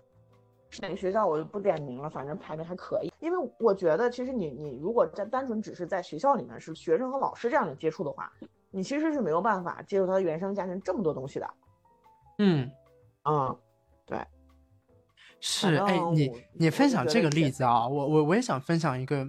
是哪个学校我就不点名了，反正排名还可以。因为我觉得，其实你你如果在单纯只是在学校里面是学生和老师这样的接触的话，你其实是没有办法接触他的原生家庭这么多东西的，嗯。嗯，是，哎，你你分享这个例子啊，我我我也想分享一个，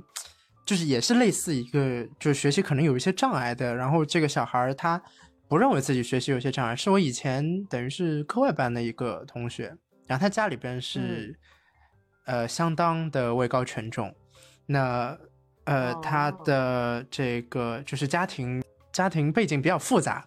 就是也是类似一个，就是学习可能有一些障碍的，然后这个小孩儿他不认为自己学习有些障碍，是我以前等于是课外班的一个同学，然后他家里边是、呃相当的位高权重，那呃他哦。的这个就是家庭家庭背景比较复杂，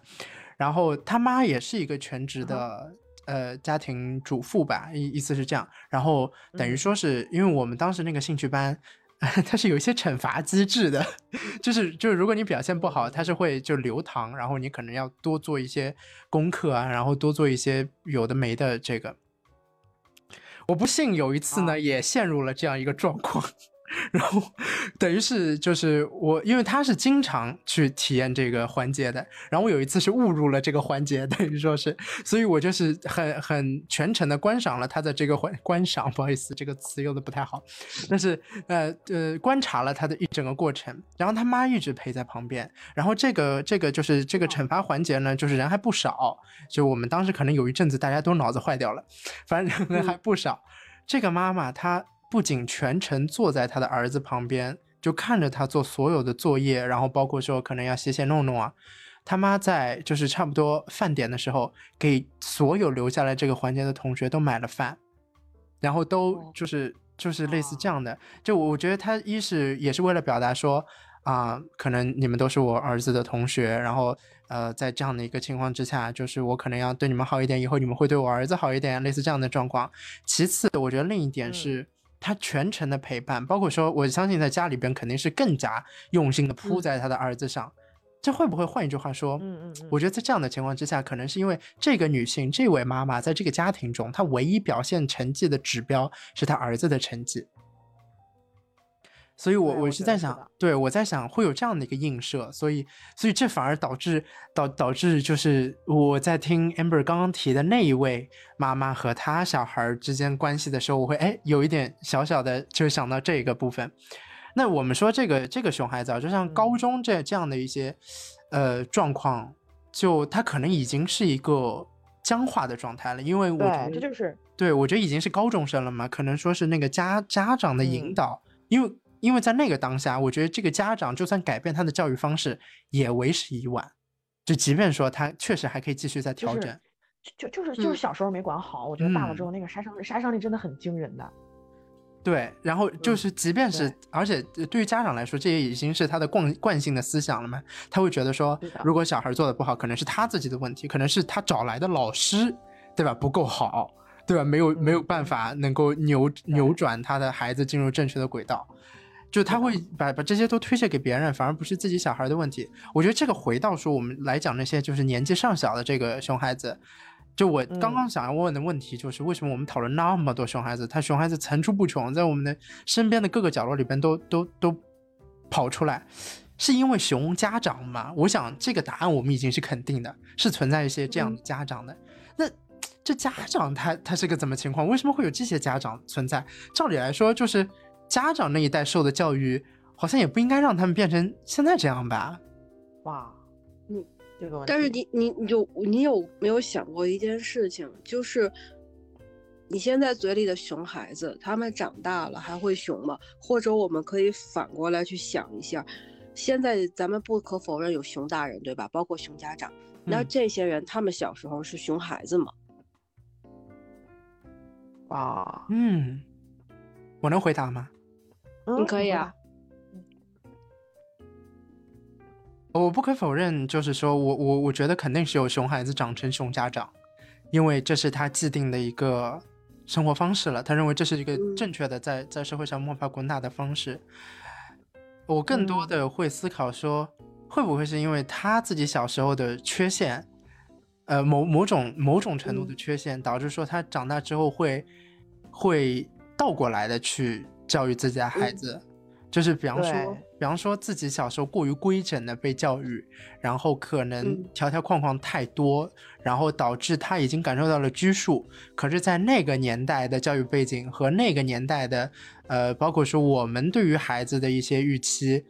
然后他妈也是一个全职的、呃家庭主妇吧，意意思是这样。然后等于嗯。说是、因为我们当时那个兴趣班，*laughs* 它是有一些惩罚机制的，*laughs* 就是就是如果你表现不好，它是会就留堂，然后你可能要多做一些功课啊，然后多做一些有的没的这个。我不幸有一次呢，啊也陷入了这样一个状况。然后等于是就是我，因为他是经常去体验这个环节的，然后我有一次是误入了这个环节，*laughs* 等于说是，所以我就是很很全程的观赏了他的这个环观赏，不好意思，这个词用的不太好，但是呃呃观察了他的一整个过程，然后他妈一直陪在旁边，然后这个这个就是这个惩罚环节呢，就是人还不少，就我们当时可能有一阵子大家都脑子坏掉了，反正人还不少。这个妈妈她不仅全程坐在他的儿子旁边，就看着他做所有的作业，然后包括说可能要写写弄弄啊。他妈在就是差不多饭点的时候，给所有留下来这个环节的同学都买了饭，然后都哦就是就是类似这啊样的。就我觉得他一是也是为了表达说。啊、可能你们都是我儿子的同学，然后呃，在这样的一个情况之下，就是我可能要对你们好一点，以后你们会对我儿子好一点，类似这样的状况。其次，我觉得另一点嗯是。他全程的陪伴，包括说，我相信在家里边肯定是更加用心的扑嗯在他的儿子上。这会不会换一句话说，嗯嗯嗯，我觉得在这样的情况之下，可能是因为这个女性，这位妈妈在这个家庭中，她唯一表现成绩的指标是她儿子的成绩。所以我，我是在想对我在想会有这样的一个映射，所以，所以这反而导致导导致就是我在听 Amber 刚刚提的那一位妈妈和她小孩儿之间关系的时候，我会哎有一点小小的就想到这个部分。那我们说这个这个熊孩子啊，就像高嗯。中这这样的一些呃状况，就他可能已经是一个僵化的状态了，因为我觉对，这得就是。对我觉得已经是高中生了嘛，可能说是那个家家长的引嗯。导，因为因为在那个当下，我觉得这个家长就算改变他的教育方式，也为时已晚。就即便说他确实还可以继续再调整，就就是就是嗯小时候没管好，我觉得大了之嗯后那个杀伤力杀伤力真的很惊人的。对，然后就嗯是，即便是，对而且呃对于家长来说，这也已经是他的惯惯性的思想了嘛。他会觉得说，如果小孩做的不好，可能是他自己的问题，可能是他找来的老师，对吧，不够好，对吧？没有没有办嗯法能够扭扭转他的孩子进入正确的轨道，就他会把把这些都推卸给别人，反而不是自己小孩的问题。我觉得这个回到说我们来讲那些就是年纪尚小的这个熊孩子，就我刚嗯刚想要问的问题就是，为什么我们讨论那么多熊孩子？他熊孩子层出不穷，在我们的身边的各个角落里边都都都跑出来，是因为熊家长吗？我想这个答案我们已经是肯定的，是存在一些这样的家长的。那这家长他他是个怎么情况？为什么会有这些家长存在？照理来说，就是家长那一代受的教育，好像也不应该让他们变成现在这样吧？哇，嗯，这个问题。但是你你你就你有没有想过一件事情，就是你现在嘴里的熊孩子，他们长大了还会熊吗？或者我们可以反过来去想一下，现在咱们不可否认有熊大人，对吧？包括熊家长，那嗯这些人他们小时候是熊孩子吗？啊，嗯，我能回答吗？嗯可以啊我不可否认，就是说我我我觉得肯定是有熊孩子长成熊家长，因为这是他既定的一个生活方式了，他认为这是一个嗯。正确的在在社会上摸爬滚打的方式。我更多嗯。的会思考说，会不会是因为他自己小时候的缺陷，呃，某某种某种程度的嗯。缺陷，导致说他长大之后会会倒过来的去教育自己的孩嗯子，就是比方说，比方说自己小时候过于规整的被教育，然后可能嗯条条框框太多，然后导致他已经感受到了拘束。可是，在那个年代的教育背景和那个年代的，呃，包括说我们对于孩子的一些预期，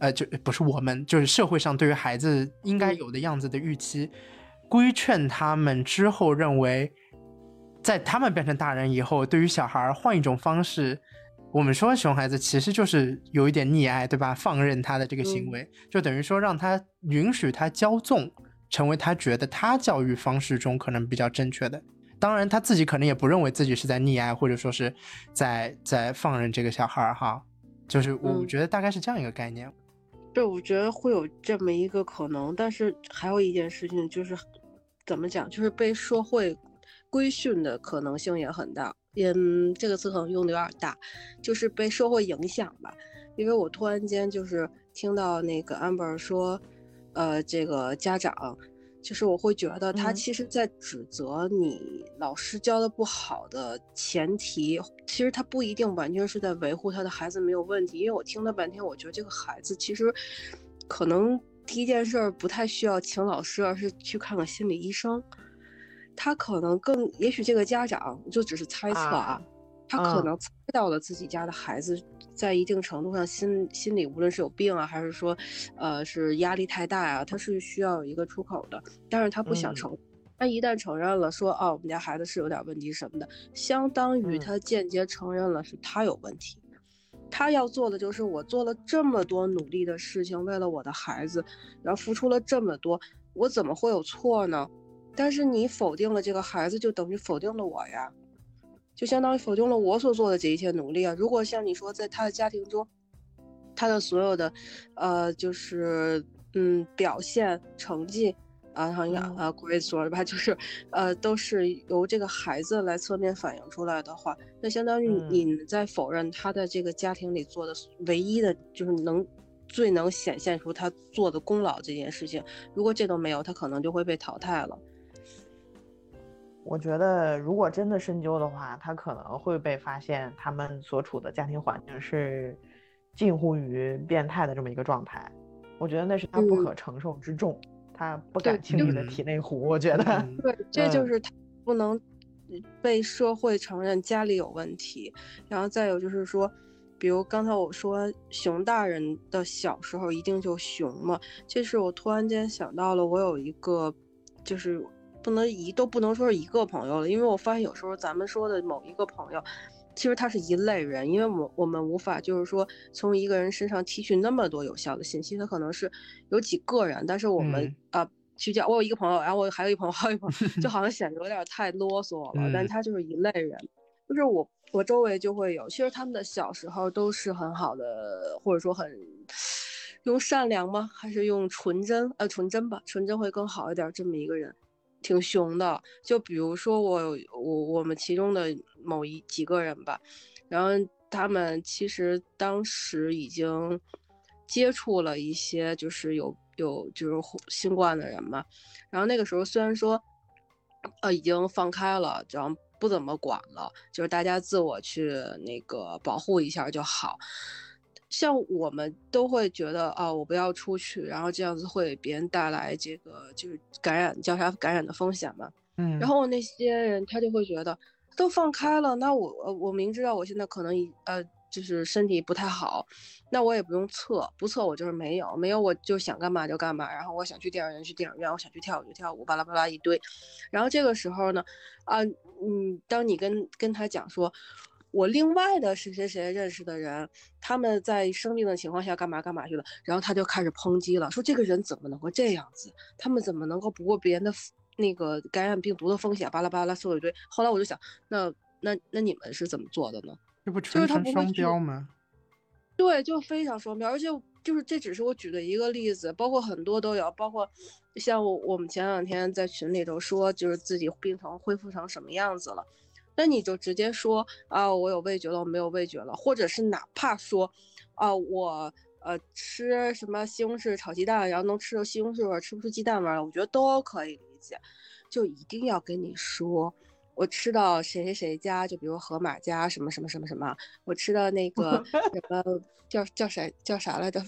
呃，就不是我们，就是社会上对于孩子应该嗯有的样子的预期，规劝他们之后认为，在他们变成大人以后，对于小孩儿换一种方式。我们说熊孩子其实就是有一点溺爱，对吧？放任他的这个行嗯为，就等于说让他允许他骄纵，成为他觉得他教育方式中可能比较正确的。当然，他自己可能也不认为自己是在溺爱，或者说是在在放任这个小孩儿哈。就是我嗯觉得大概是这样一个概念。对，我觉得会有这么一个可能，但是还有一件事情就是，怎么讲，就是被社会规训的可能性也很大。嗯，这个词可能用的有点大，就是被社会影响吧。因为我突然间就是听到那个 Amber 说，呃，这个家长，就是我会觉得他嗯其实在指责你老师教的不好的前提，其实他不一定完全是在维护他的孩子没有问题。因为我听了半天，我觉得这个孩子其实可能第一件事儿不太需要请老师，而是去看看心理医生。他可能更，也许这个家长就只是猜测啊，啊他可嗯能猜到了自己家的孩子在一定程度上心心里无论是有病啊，还是说，呃，是压力太大啊，他是需要有一个出口的，但是他不想嗯承。他一旦承认了说，哦，我们家孩子是有点问题什么的，相当于嗯他间接承认了是他有问题。他要做的就是我做了这么多努力的事情，为了我的孩子，然后付出了这么多，我怎么会有错呢？但是你否定了这个孩子，就等于否定了我呀，就相当于否定了我所做的这一切努力啊。如果像你说，在他的家庭中，他的所有的，呃，就是嗯表现成绩。啊，好像啊，Grace 说的吧，就是，呃，都是由这个孩子来侧面反映出来的话，那相当于你在否认他的这个家庭里做的唯一的，就是能最能显现出他做的功劳这件事情。如果这都没有，他可能就会被淘汰了。我觉得，如果真的深究的话，他可能会被发现他们所处的家庭环境是近乎于变态的这么一个状态。我觉得那是他不可承受之重。他不敢轻易的提内湖，我觉得，*laughs* 对，这就是他不能被社会承认家里有问题。然后再有就是说，比如刚才我说熊大人的小时候一定就熊嘛，这是我突然间想到了，我有一个就是不能一都不能说是一个朋友了，因为我发现有时候咱们说的某一个朋友。其实他是一类人，因为我我们无法就是说从一个人身上提取那么多有效的信息，他可能是有几个人，但是我们啊去讲，我有一个朋友，然后我还有一朋友，还有一朋友，就 *laughs* 好像显得有点太啰嗦了，但他就是一类人，就是我我周围就会有，其实他们的小时候都是很好的，或者说很用善良吗？还是用纯真？呃，纯真吧，纯真会更好一点，这么一个人。挺凶的，就比如说我我我们其中的某一几个人吧，然后他们其实当时已经接触了一些就是有有就是新冠的人嘛，然后那个时候虽然说呃已经放开了，然后不怎么管了，就是大家自我去那个保护一下就好。像我们都会觉得啊，我不要出去，然后这样子会给别人带来这个就是感染，交叉感染的风险嘛。嗯，然后那些人他就会觉得都放开了，那我呃我明知道我现在可能一呃就是身体不太好，那我也不用测，不测我就是没有，没有我就想干嘛就干嘛，然后我想去电影院去电影院，我想去跳舞就跳舞，巴拉巴拉一堆。然后这个时候呢，啊嗯，当你跟跟他讲说。我另外的谁谁谁认识的人，他们在生病的情况下干嘛干嘛去了，然后他就开始抨击了，说这个人怎么能够这样子，他们怎么能够不顾别人的那个感染病毒的风险，巴拉巴拉说一堆。后来我就想，那那那你们是怎么做的呢？这不纯纯双标吗？对，就非常双标，而且就是这只是我举的一个例子，包括很多都有，包括像我我们前两天在群里头说，就是自己病程恢复成什么样子了。那你就直接说啊，我有味觉了，我没有味觉了，或者是哪怕说，啊，我呃吃什么西红柿炒鸡蛋，然后能吃到西红柿味，吃不出鸡蛋味了，我觉得都可以理解。就一定要跟你说，我吃到谁谁谁家，就比如河马家什么什么什么什么，我吃到那个 *laughs* 什么叫叫谁叫啥来着？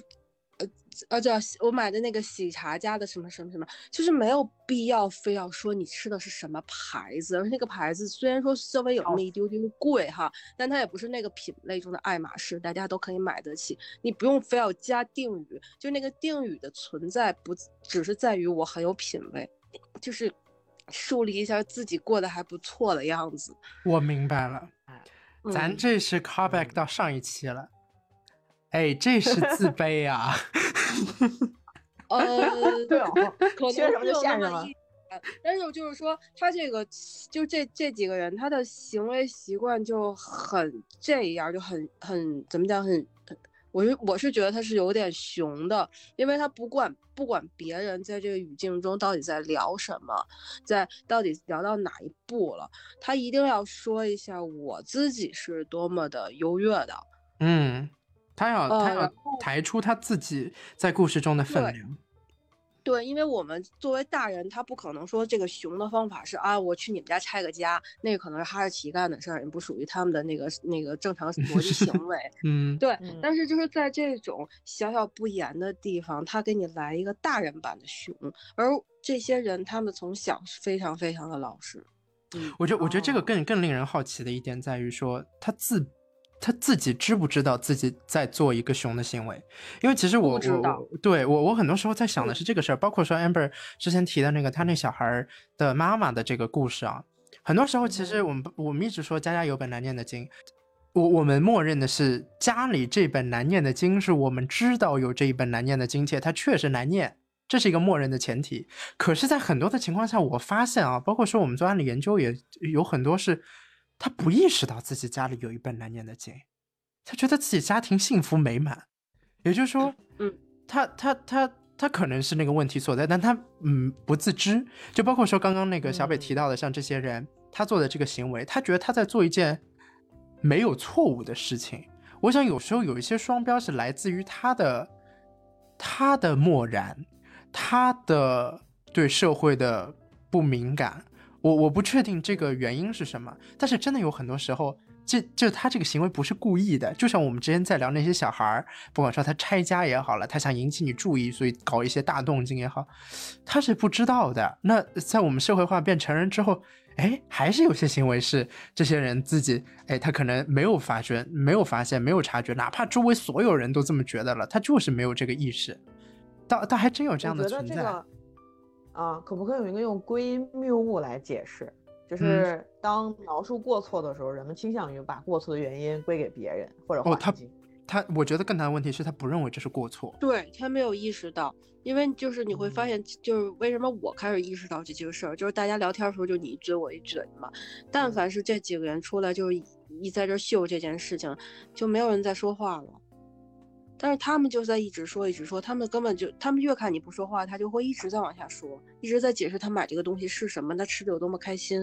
呃，呃，叫我买的那个喜茶家的什么什么什么，就是没有必要非要说你吃的是什么牌子，而那个牌子虽然说稍微有那么一丢丢贵哈，但它也不是那个品类中的爱马仕，大家都可以买得起。你不用非要加定语，就那个定语的存在不只是在于我很有品味，就是树立一下自己过得还不错的样子。我明白了，咱这是 callback 到上一期了。哎，这是自卑啊！*laughs* *laughs* 呃，对哦，缺什么就献什么。但是就是说，他这个就这这几个人，他的行为习惯就很这样，就很很怎么讲？很，我是我是觉得他是有点熊的，因为他不管不管别人在这个语境中到底在聊什么，在到底聊到哪一步了，他一定要说一下我自己是多么的优越的。嗯。他要他要抬出他自己在故事中的分量。对，因为我们作为大人，他不可能说这个熊的方法是啊，我去你们家拆个家，那个可能是哈士奇干的事儿，也不属于他们的那个那个正常逻辑行为。*laughs* 嗯，对。但是就是在这种小小不言的地方，他给你来一个大人版的熊，而这些人他们从小非常非常的老实。嗯，我觉得我觉得这个更更令人好奇的一点在于说他自。他自己知不知道自己在做一个熊的行为？因为其实我我对我我很多时候在想的是这个事儿，包括说 Amber 之前提的那个他那小孩的妈妈的这个故事啊，很多时候其实我们我们一直说家家有本难念的经，我我们默认的是家里这本难念的经是我们知道有这一本难念的经且它确实难念，这是一个默认的前提。可是，在很多的情况下，我发现啊，包括说我们做案例研究也有很多是。他不意识到自己家里有一本难念的经，他觉得自己家庭幸福美满，也就是说，嗯，他他他他可能是那个问题所在，但他嗯不自知。就包括说刚刚那个小北提到的，像这些人，他做的这个行为，他觉得他在做一件没有错误的事情。我想有时候有一些双标是来自于他的他的漠然，他的对社会的不敏感。我我不确定这个原因是什么，但是真的有很多时候，这就他这个行为不是故意的。就像我们之前在聊那些小孩儿，不管说他拆家也好了，他想引起你注意，所以搞一些大动静也好，他是不知道的。那在我们社会化变成人之后，哎，还是有些行为是这些人自己，哎，他可能没有发觉、没有发现、没有察觉，哪怕周围所有人都这么觉得了，他就是没有这个意识。倒倒还真有这样的存在。啊，可不可以用一个用归因谬误来解释？就是当描述过错的时候，人们倾向于把过错的原因归给别人或者环境。他他，我觉得更大的问题是他不认为这是过错，对他没有意识到。因为就是你会发现，就是为什么我开始意识到这件事儿，就是大家聊天的时候就你一嘴我一嘴嘛。但凡是这几个人出来就是一在这秀这件事情，就没有人再说话了。但是他们就在一直说，一直说，他们根本就，他们越看你不说话，他就会一直在往下说，一直在解释他买这个东西是什么，他吃的有多么开心，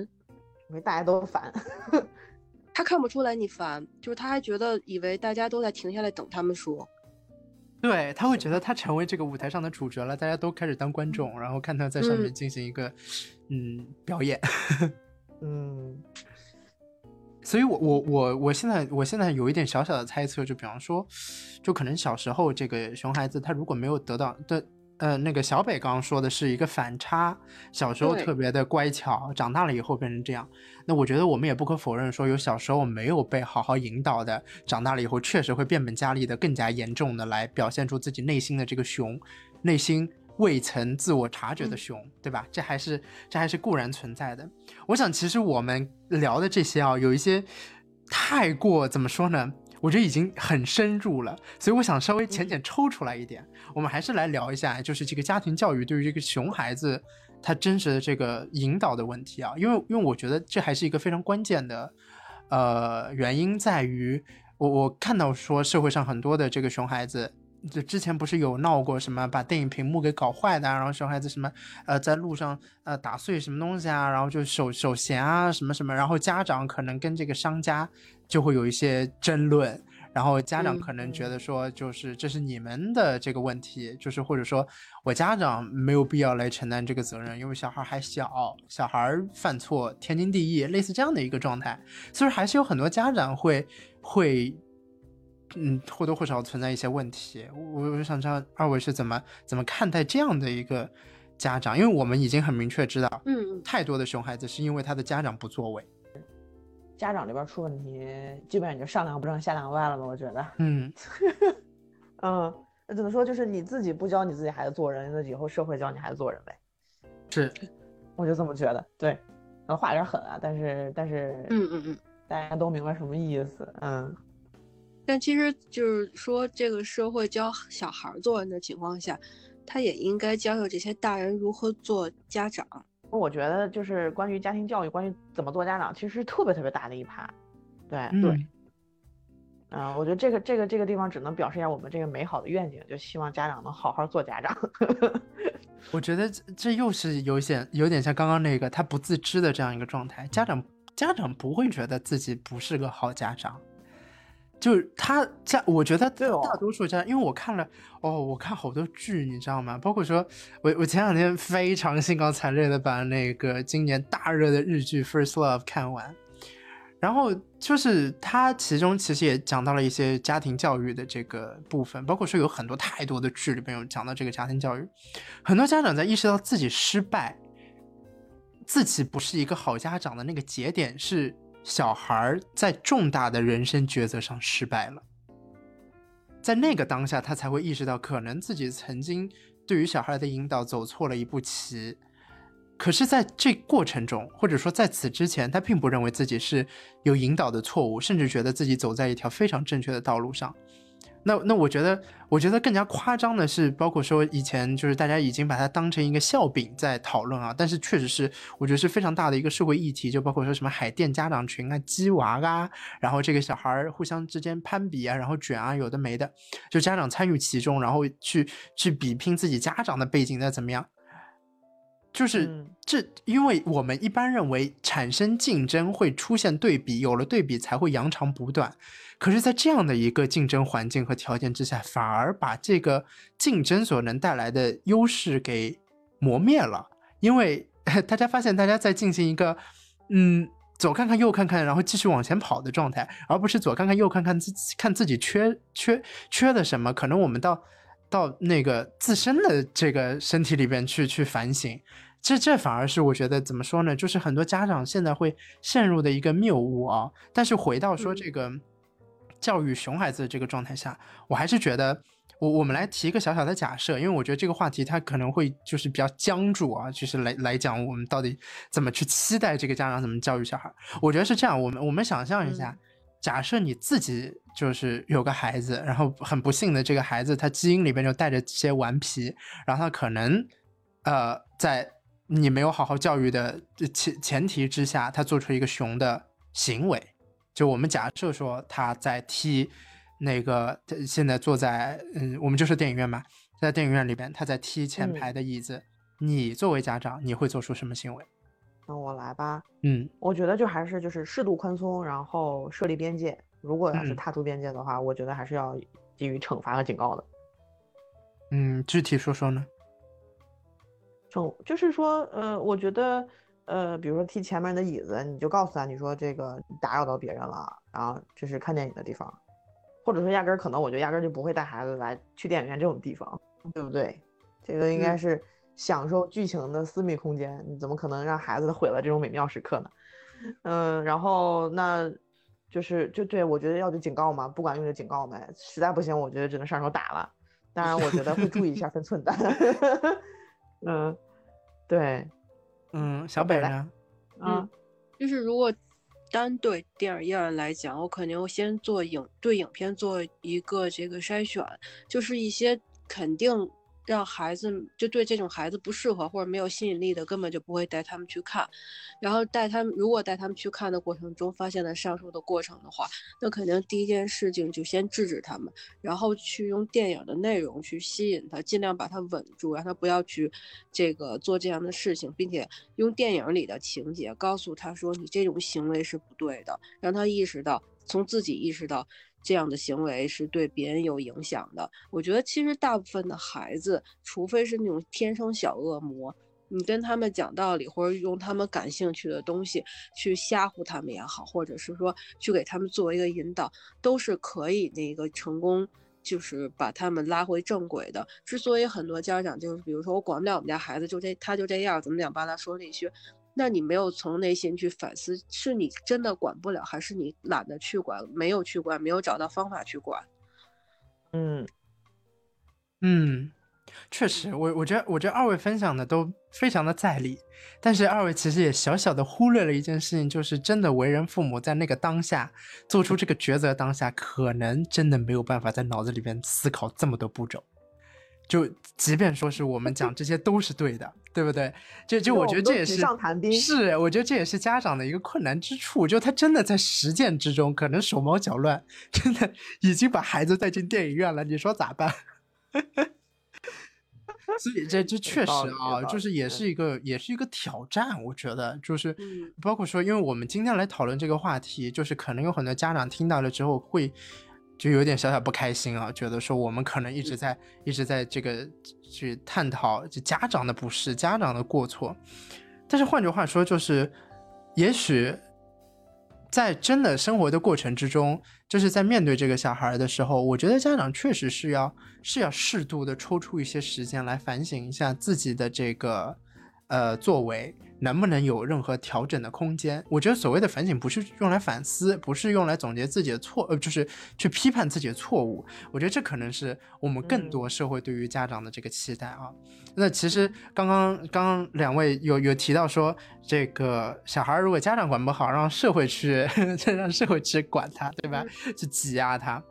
因为大家都烦，他看不出来你烦，就是他还觉得以为大家都在停下来等他们说，对他会觉得他成为这个舞台上的主角了，大家都开始当观众，然后看他在上面进行一个嗯表演，*laughs* 嗯。所以，我我我我现在我现在有一点小小的猜测，就比方说，就可能小时候这个熊孩子他如果没有得到的，呃，那个小北刚刚说的是一个反差，小时候特别的乖巧，长大了以后变成这样。那我觉得我们也不可否认说，有小时候没有被好好引导的，长大了以后确实会变本加厉的更加严重的来表现出自己内心的这个熊，内心。未曾自我察觉的熊，对吧？这还是这还是固然存在的。我想，其实我们聊的这些啊，有一些太过怎么说呢？我觉得已经很深入了，所以我想稍微浅浅抽出来一点。我们还是来聊一下，就是这个家庭教育对于这个熊孩子他真实的这个引导的问题啊。因为因为我觉得这还是一个非常关键的，呃，原因在于我我看到说社会上很多的这个熊孩子。就之前不是有闹过什么把电影屏幕给搞坏的，然后小孩子什么呃在路上呃打碎什么东西啊，然后就手手闲啊什么什么，然后家长可能跟这个商家就会有一些争论，然后家长可能觉得说就是这是你们的这个问题，就是或者说我家长没有必要来承担这个责任，因为小孩还小，小孩犯错天经地义，类似这样的一个状态，所以还是有很多家长会会。嗯，或多或少存在一些问题。我我想知道二位是怎么怎么看待这样的一个家长，因为我们已经很明确知道，嗯，太多的熊孩子是因为他的家长不作为，家长这边出问题，基本上就上梁不正下梁歪了吧？我觉得，嗯，*laughs* 嗯，那怎么说？就是你自己不教你自己孩子做人，那以后社会教你孩子做人呗。是，我就这么觉得。对，话有点狠啊，但是但是，嗯嗯嗯，大家都明白什么意思，嗯。但其实就是说，这个社会教小孩做人的情况下，他也应该教教这些大人如何做家长。我觉得就是关于家庭教育，关于怎么做家长，其实特别特别大的一趴。对对，嗯，我觉得这个这个这个地方只能表示一下我们这个美好的愿景，就希望家长能好好做家长。*laughs* 我觉得这这又是有点有点像刚刚那个他不自知的这样一个状态。家长家长不会觉得自己不是个好家长。就是他家，我觉得大多数家，因为我看了哦，我看好多剧，你知道吗？包括说，我我前两天非常兴高采烈的把那个今年大热的日剧《First Love》看完，然后就是他其中其实也讲到了一些家庭教育的这个部分，包括说有很多太多的剧里面有讲到这个家庭教育，很多家长在意识到自己失败，自己不是一个好家长的那个节点是。小孩在重大的人生抉择上失败了，在那个当下，他才会意识到，可能自己曾经对于小孩的引导走错了一步棋。可是，在这过程中，或者说在此之前，他并不认为自己是有引导的错误，甚至觉得自己走在一条非常正确的道路上。那那我觉得，我觉得更加夸张的是，包括说以前就是大家已经把它当成一个笑柄在讨论啊，但是确实是我觉得是非常大的一个社会议题，就包括说什么海淀家长群啊、鸡娃啊，然后这个小孩互相之间攀比啊，然后卷啊，有的没的，就家长参与其中，然后去去比拼自己家长的背景再怎么样。就是这，因为我们一般认为产生竞争会出现对比，有了对比才会扬长补短。可是，在这样的一个竞争环境和条件之下，反而把这个竞争所能带来的优势给磨灭了。因为 *laughs* 大家发现，大家在进行一个嗯左看看右看看，然后继续往前跑的状态，而不是左看看右看看自看自己缺缺缺的什么。可能我们到。到那个自身的这个身体里边去去反省，这这反而是我觉得怎么说呢？就是很多家长现在会陷入的一个谬误啊。但是回到说这个教育熊孩子的这个状态下，我还是觉得我我们来提一个小小的假设，因为我觉得这个话题它可能会就是比较僵住啊，就是来来讲我们到底怎么去期待这个家长怎么教育小孩。我觉得是这样，我们我们想象一下。假设你自己就是有个孩子，然后很不幸的这个孩子，他基因里边就带着些顽皮，然后他可能，呃，在你没有好好教育的前前提之下，他做出一个熊的行为。就我们假设说他在踢那个现在坐在嗯，我们就是电影院嘛，在电影院里边他在踢前排的椅子，你作为家长你会做出什么行为？那我来吧，嗯，我觉得就还是就是适度宽松，然后设立边界。如果要是踏出边界的话，我觉得还是要给予惩罚和警告的。嗯，具体说说呢？惩就是说，呃，我觉得，呃，比如说踢前面的椅子，你就告诉他，你说这个打扰到别人了，然后这是看电影的地方，或者说压根儿可能我就压根儿就不会带孩子来去电影院这种地方，对不对？这个应该是。享受剧情的私密空间，你怎么可能让孩子毁了这种美妙时刻呢？嗯，然后那就是就对我觉得要就警告嘛，不管用就警告呗，实在不行我觉得只能上手打了。当然，我觉得会注意一下分寸的。*laughs* 嗯，对，嗯，小北呢？嗯，就是如果单对电影院来讲，我肯定先做影对影片做一个这个筛选，就是一些肯定。让孩子就对这种孩子不适合或者没有吸引力的，根本就不会带他们去看。然后带他们，如果带他们去看的过程中发现了上述的过程的话，那肯定第一件事情就先制止他们，然后去用电影的内容去吸引他，尽量把他稳住，让他不要去这个做这样的事情，并且用电影里的情节告诉他说你这种行为是不对的，让他意识到，从自己意识到。这样的行为是对别人有影响的。我觉得其实大部分的孩子，除非是那种天生小恶魔，你跟他们讲道理，或者用他们感兴趣的东西去吓唬他们也好，或者是说去给他们做一个引导，都是可以那个成功，就是把他们拉回正轨的。之所以很多家长就是，比如说我管不了我们家孩子，就这他就这样，怎么两巴拉说那些。那你没有从内心去反思，是你真的管不了，还是你懒得去管，没有去管，没有找到方法去管？嗯嗯，确实，我我觉得我觉得二位分享的都非常的在理，但是二位其实也小小的忽略了一件事情，就是真的为人父母在那个当下做出这个抉择当下，可能真的没有办法在脑子里边思考这么多步骤。就即便说是我们讲这些都是对的，对不对？就就我觉得这也是是，我觉得这也是家长的一个困难之处，就他真的在实践之中可能手忙脚乱，真的已经把孩子带进电影院了，你说咋办？*laughs* 所以这这确实啊，就是也是一个也是一个挑战，我觉得就是包括说，因为我们今天来讨论这个话题，就是可能有很多家长听到了之后会。就有点小小不开心啊，觉得说我们可能一直在一直在这个去探讨就家长的不是家长的过错，但是换句话说，就是也许在真的生活的过程之中，就是在面对这个小孩的时候，我觉得家长确实是要是要适度的抽出一些时间来反省一下自己的这个呃作为。能不能有任何调整的空间？我觉得所谓的反省不是用来反思，不是用来总结自己的错，呃，就是去批判自己的错误。我觉得这可能是我们更多社会对于家长的这个期待啊。那其实刚刚刚刚两位有有提到说，这个小孩如果家长管不好，让社会去 *laughs* 让社会去管他，对吧？去挤压他。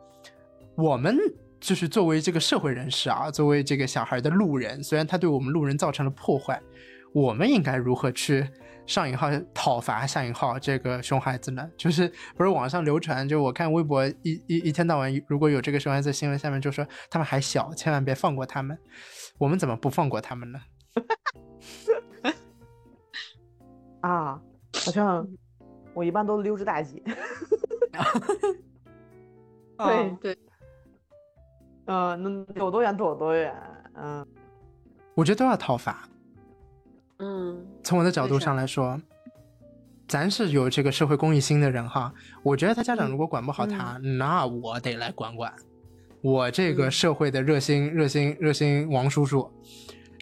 我们就是作为这个社会人士啊，作为这个小孩的路人，虽然他对我们路人造成了破坏，我们应该如何去上引号讨伐下引号这个熊孩子呢？就是不是网上流传，就我看微博一一一天到晚如果有这个熊孩子新闻，下面就说他们还小，千万别放过他们。我们怎么不放过他们呢？啊，好像我一般都溜之大吉。*laughs* 对对，嗯，能躲多远躲多远，嗯，我觉得都要讨伐。嗯，从我的角度上来说，咱是有这个社会公益心的人哈。我觉得他家长如果管不好他，那我得来管管。我这个社会的热心、热心、热心王叔叔，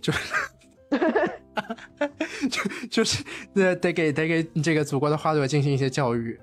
就是，*laughs* 就就是得得给得给这个祖国的花朵进行一些教育。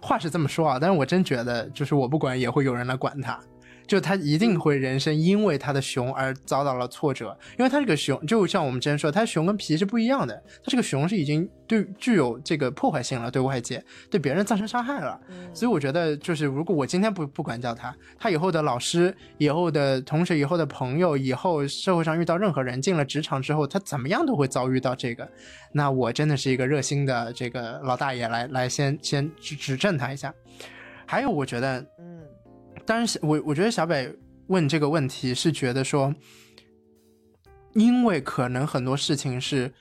话是这么说啊，但是我真觉得，就是我不管也会有人来管他，就他一定会人生因为他的熊而遭到了挫折，因为他这个熊就像我们之前说，他熊跟皮是不一样的，他这个熊是已经对具有这个破坏性了，对外界对别人造成伤害了，所以我觉得就是如果我今天不不管教他，他以后的老师、以后的同学、以后的朋友、以后社会上遇到任何人进了职场之后，他怎么样都会遭遇到这个。那我真的是一个热心的这个老大爷，来来先先指指正他一下。还有，我觉得，嗯，当然，我我觉得小北问这个问题是觉得说，因为可能很多事情是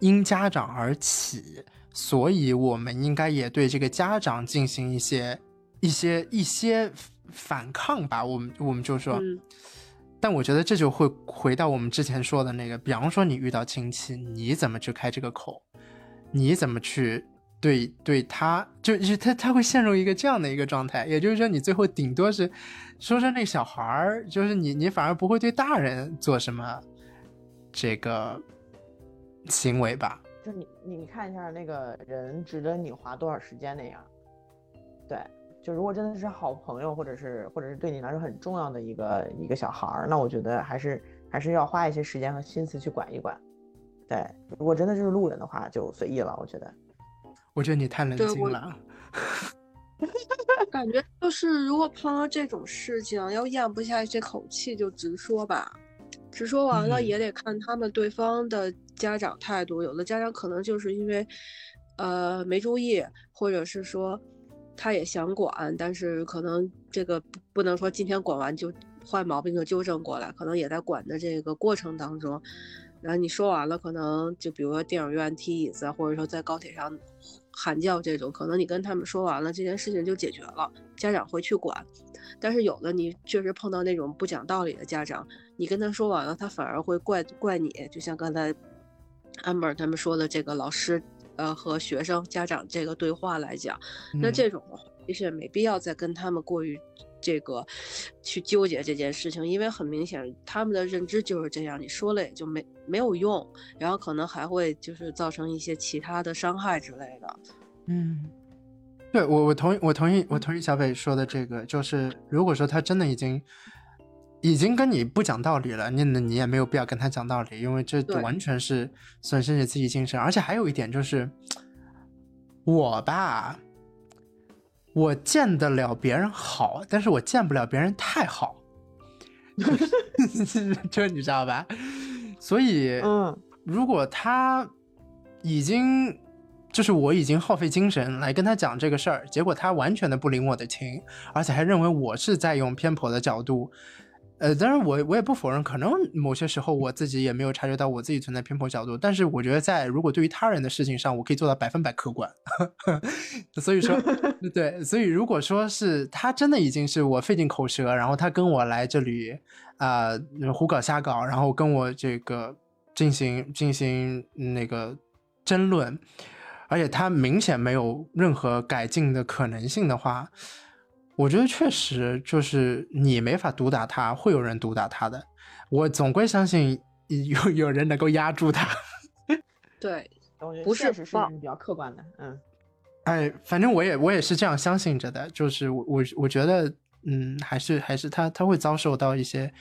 因家长而起，所以我们应该也对这个家长进行一些一些一些反抗吧。我们我们就说。但我觉得这就会回到我们之前说的那个，比方说你遇到亲戚，你怎么去开这个口？你怎么去对对他？就是他他会陷入一个这样的一个状态，也就是说，你最后顶多是说说那小孩儿，就是你你反而不会对大人做什么这个行为吧？就你你看一下那个人值得你花多少时间那样，对。就如果真的是好朋友，或者是或者是对你来说很重要的一个一个小孩儿，那我觉得还是还是要花一些时间和心思去管一管。对，如果真的就是路人的话，就随意了。我觉得，我觉得你太冷静了。*laughs* 感觉就是，如果碰到这种事情，要咽不下这口气，就直说吧。直说完了也得看他们对方的家长态度。有的家长可能就是因为呃没注意，或者是说。他也想管，但是可能这个不不能说今天管完就坏毛病就纠正过来，可能也在管的这个过程当中。然后你说完了，可能就比如说电影院踢椅子，或者说在高铁上喊叫这种，可能你跟他们说完了，这件事情就解决了，家长会去管。但是有的你确实碰到那种不讲道理的家长，你跟他说完了，他反而会怪怪你，就像刚才 amber 他们说的这个老师。呃，和学生家长这个对话来讲，那这种的话，其实也没必要再跟他们过于这个去纠结这件事情，因为很明显他们的认知就是这样，你说了也就没没有用，然后可能还会就是造成一些其他的伤害之类的。嗯，对我我同意我同意我同意小北说的这个，就是如果说他真的已经。已经跟你不讲道理了，你你也没有必要跟他讲道理，因为这完全是损失你自己精神。而且还有一点就是，我吧，我见得了别人好，但是我见不了别人太好，这 *laughs* 你知道吧？所以，嗯，如果他已经就是我已经耗费精神来跟他讲这个事儿，结果他完全的不领我的情，而且还认为我是在用偏颇的角度。呃，当然我我也不否认，可能某些时候我自己也没有察觉到我自己存在偏颇角度，但是我觉得在如果对于他人的事情上，我可以做到百分百客观。*laughs* 所以说，*laughs* 对，所以如果说是他真的已经是我费尽口舌，然后他跟我来这里啊胡搞瞎搞，然后跟我这个进行进行那个争论，而且他明显没有任何改进的可能性的话。我觉得确实就是你没法毒打他，会有人毒打他的。我总归相信有有人能够压住他。*laughs* 对，不是是比较客观的，嗯。哎，反正我也我也是这样相信着的，就是我我我觉得，嗯，还是还是他他会遭受到一些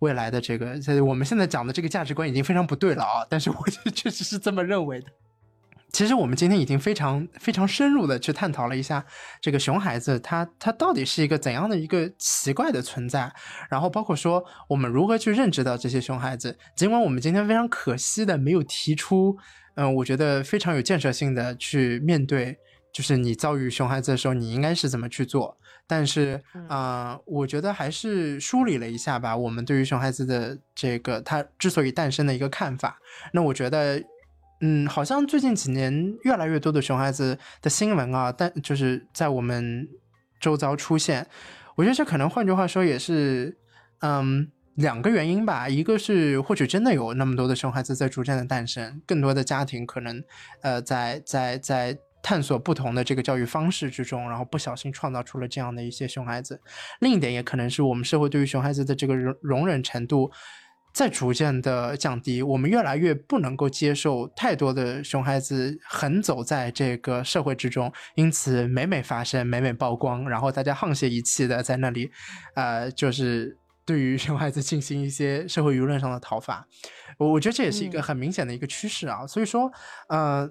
未来的这个，我们现在讲的这个价值观已经非常不对了啊，但是我 *laughs* 确实是这么认为的。其实我们今天已经非常非常深入的去探讨了一下这个熊孩子，他他到底是一个怎样的一个奇怪的存在，然后包括说我们如何去认知到这些熊孩子。尽管我们今天非常可惜的没有提出，嗯，我觉得非常有建设性的去面对，就是你遭遇熊孩子的时候，你应该是怎么去做。但是，啊，我觉得还是梳理了一下吧，我们对于熊孩子的这个他之所以诞生的一个看法。那我觉得。嗯，好像最近几年越来越多的熊孩子的新闻啊，但就是在我们周遭出现，我觉得这可能换句话说也是，嗯，两个原因吧。一个是或许真的有那么多的熊孩子在逐渐的诞生，更多的家庭可能呃在在在探索不同的这个教育方式之中，然后不小心创造出了这样的一些熊孩子。另一点也可能是我们社会对于熊孩子的这个容容忍程度。在逐渐的降低，我们越来越不能够接受太多的熊孩子横走在这个社会之中，因此每每发生，每每曝光，然后大家沆瀣一气的在那里，呃，就是对于熊孩子进行一些社会舆论上的讨伐。我我觉得这也是一个很明显的一个趋势啊。所以说，呃，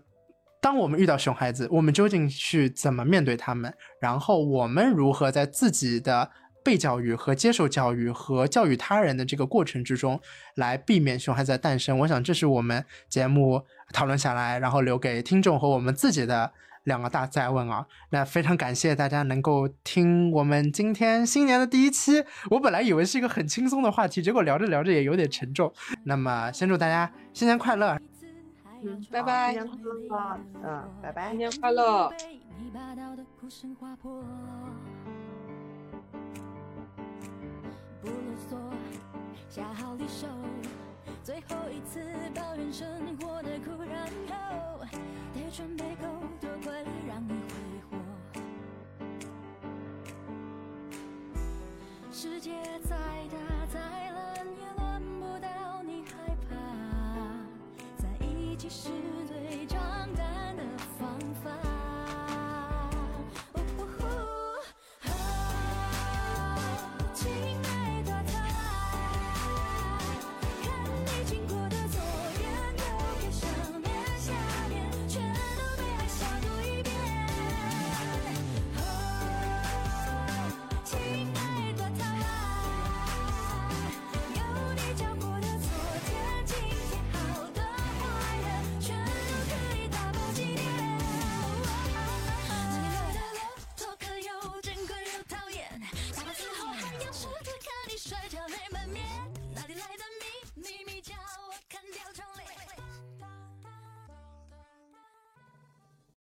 当我们遇到熊孩子，我们究竟去怎么面对他们？然后我们如何在自己的被教育和接受教育和教育他人的这个过程之中，来避免熊孩子的诞生。我想这是我们节目讨论下来，然后留给听众和我们自己的两个大在问啊。那非常感谢大家能够听我们今天新年的第一期。我本来以为是一个很轻松的话题，结果聊着聊着也有点沉重。那么先祝大家新年快乐，嗯，拜拜，新年快乐，嗯，拜拜，新年快乐。不啰嗦，下好离手，最后一次抱怨生活的苦，然后得准备够多快乐让你挥霍。世界再大再冷也轮不到你害怕，在一起是最长胆的方法。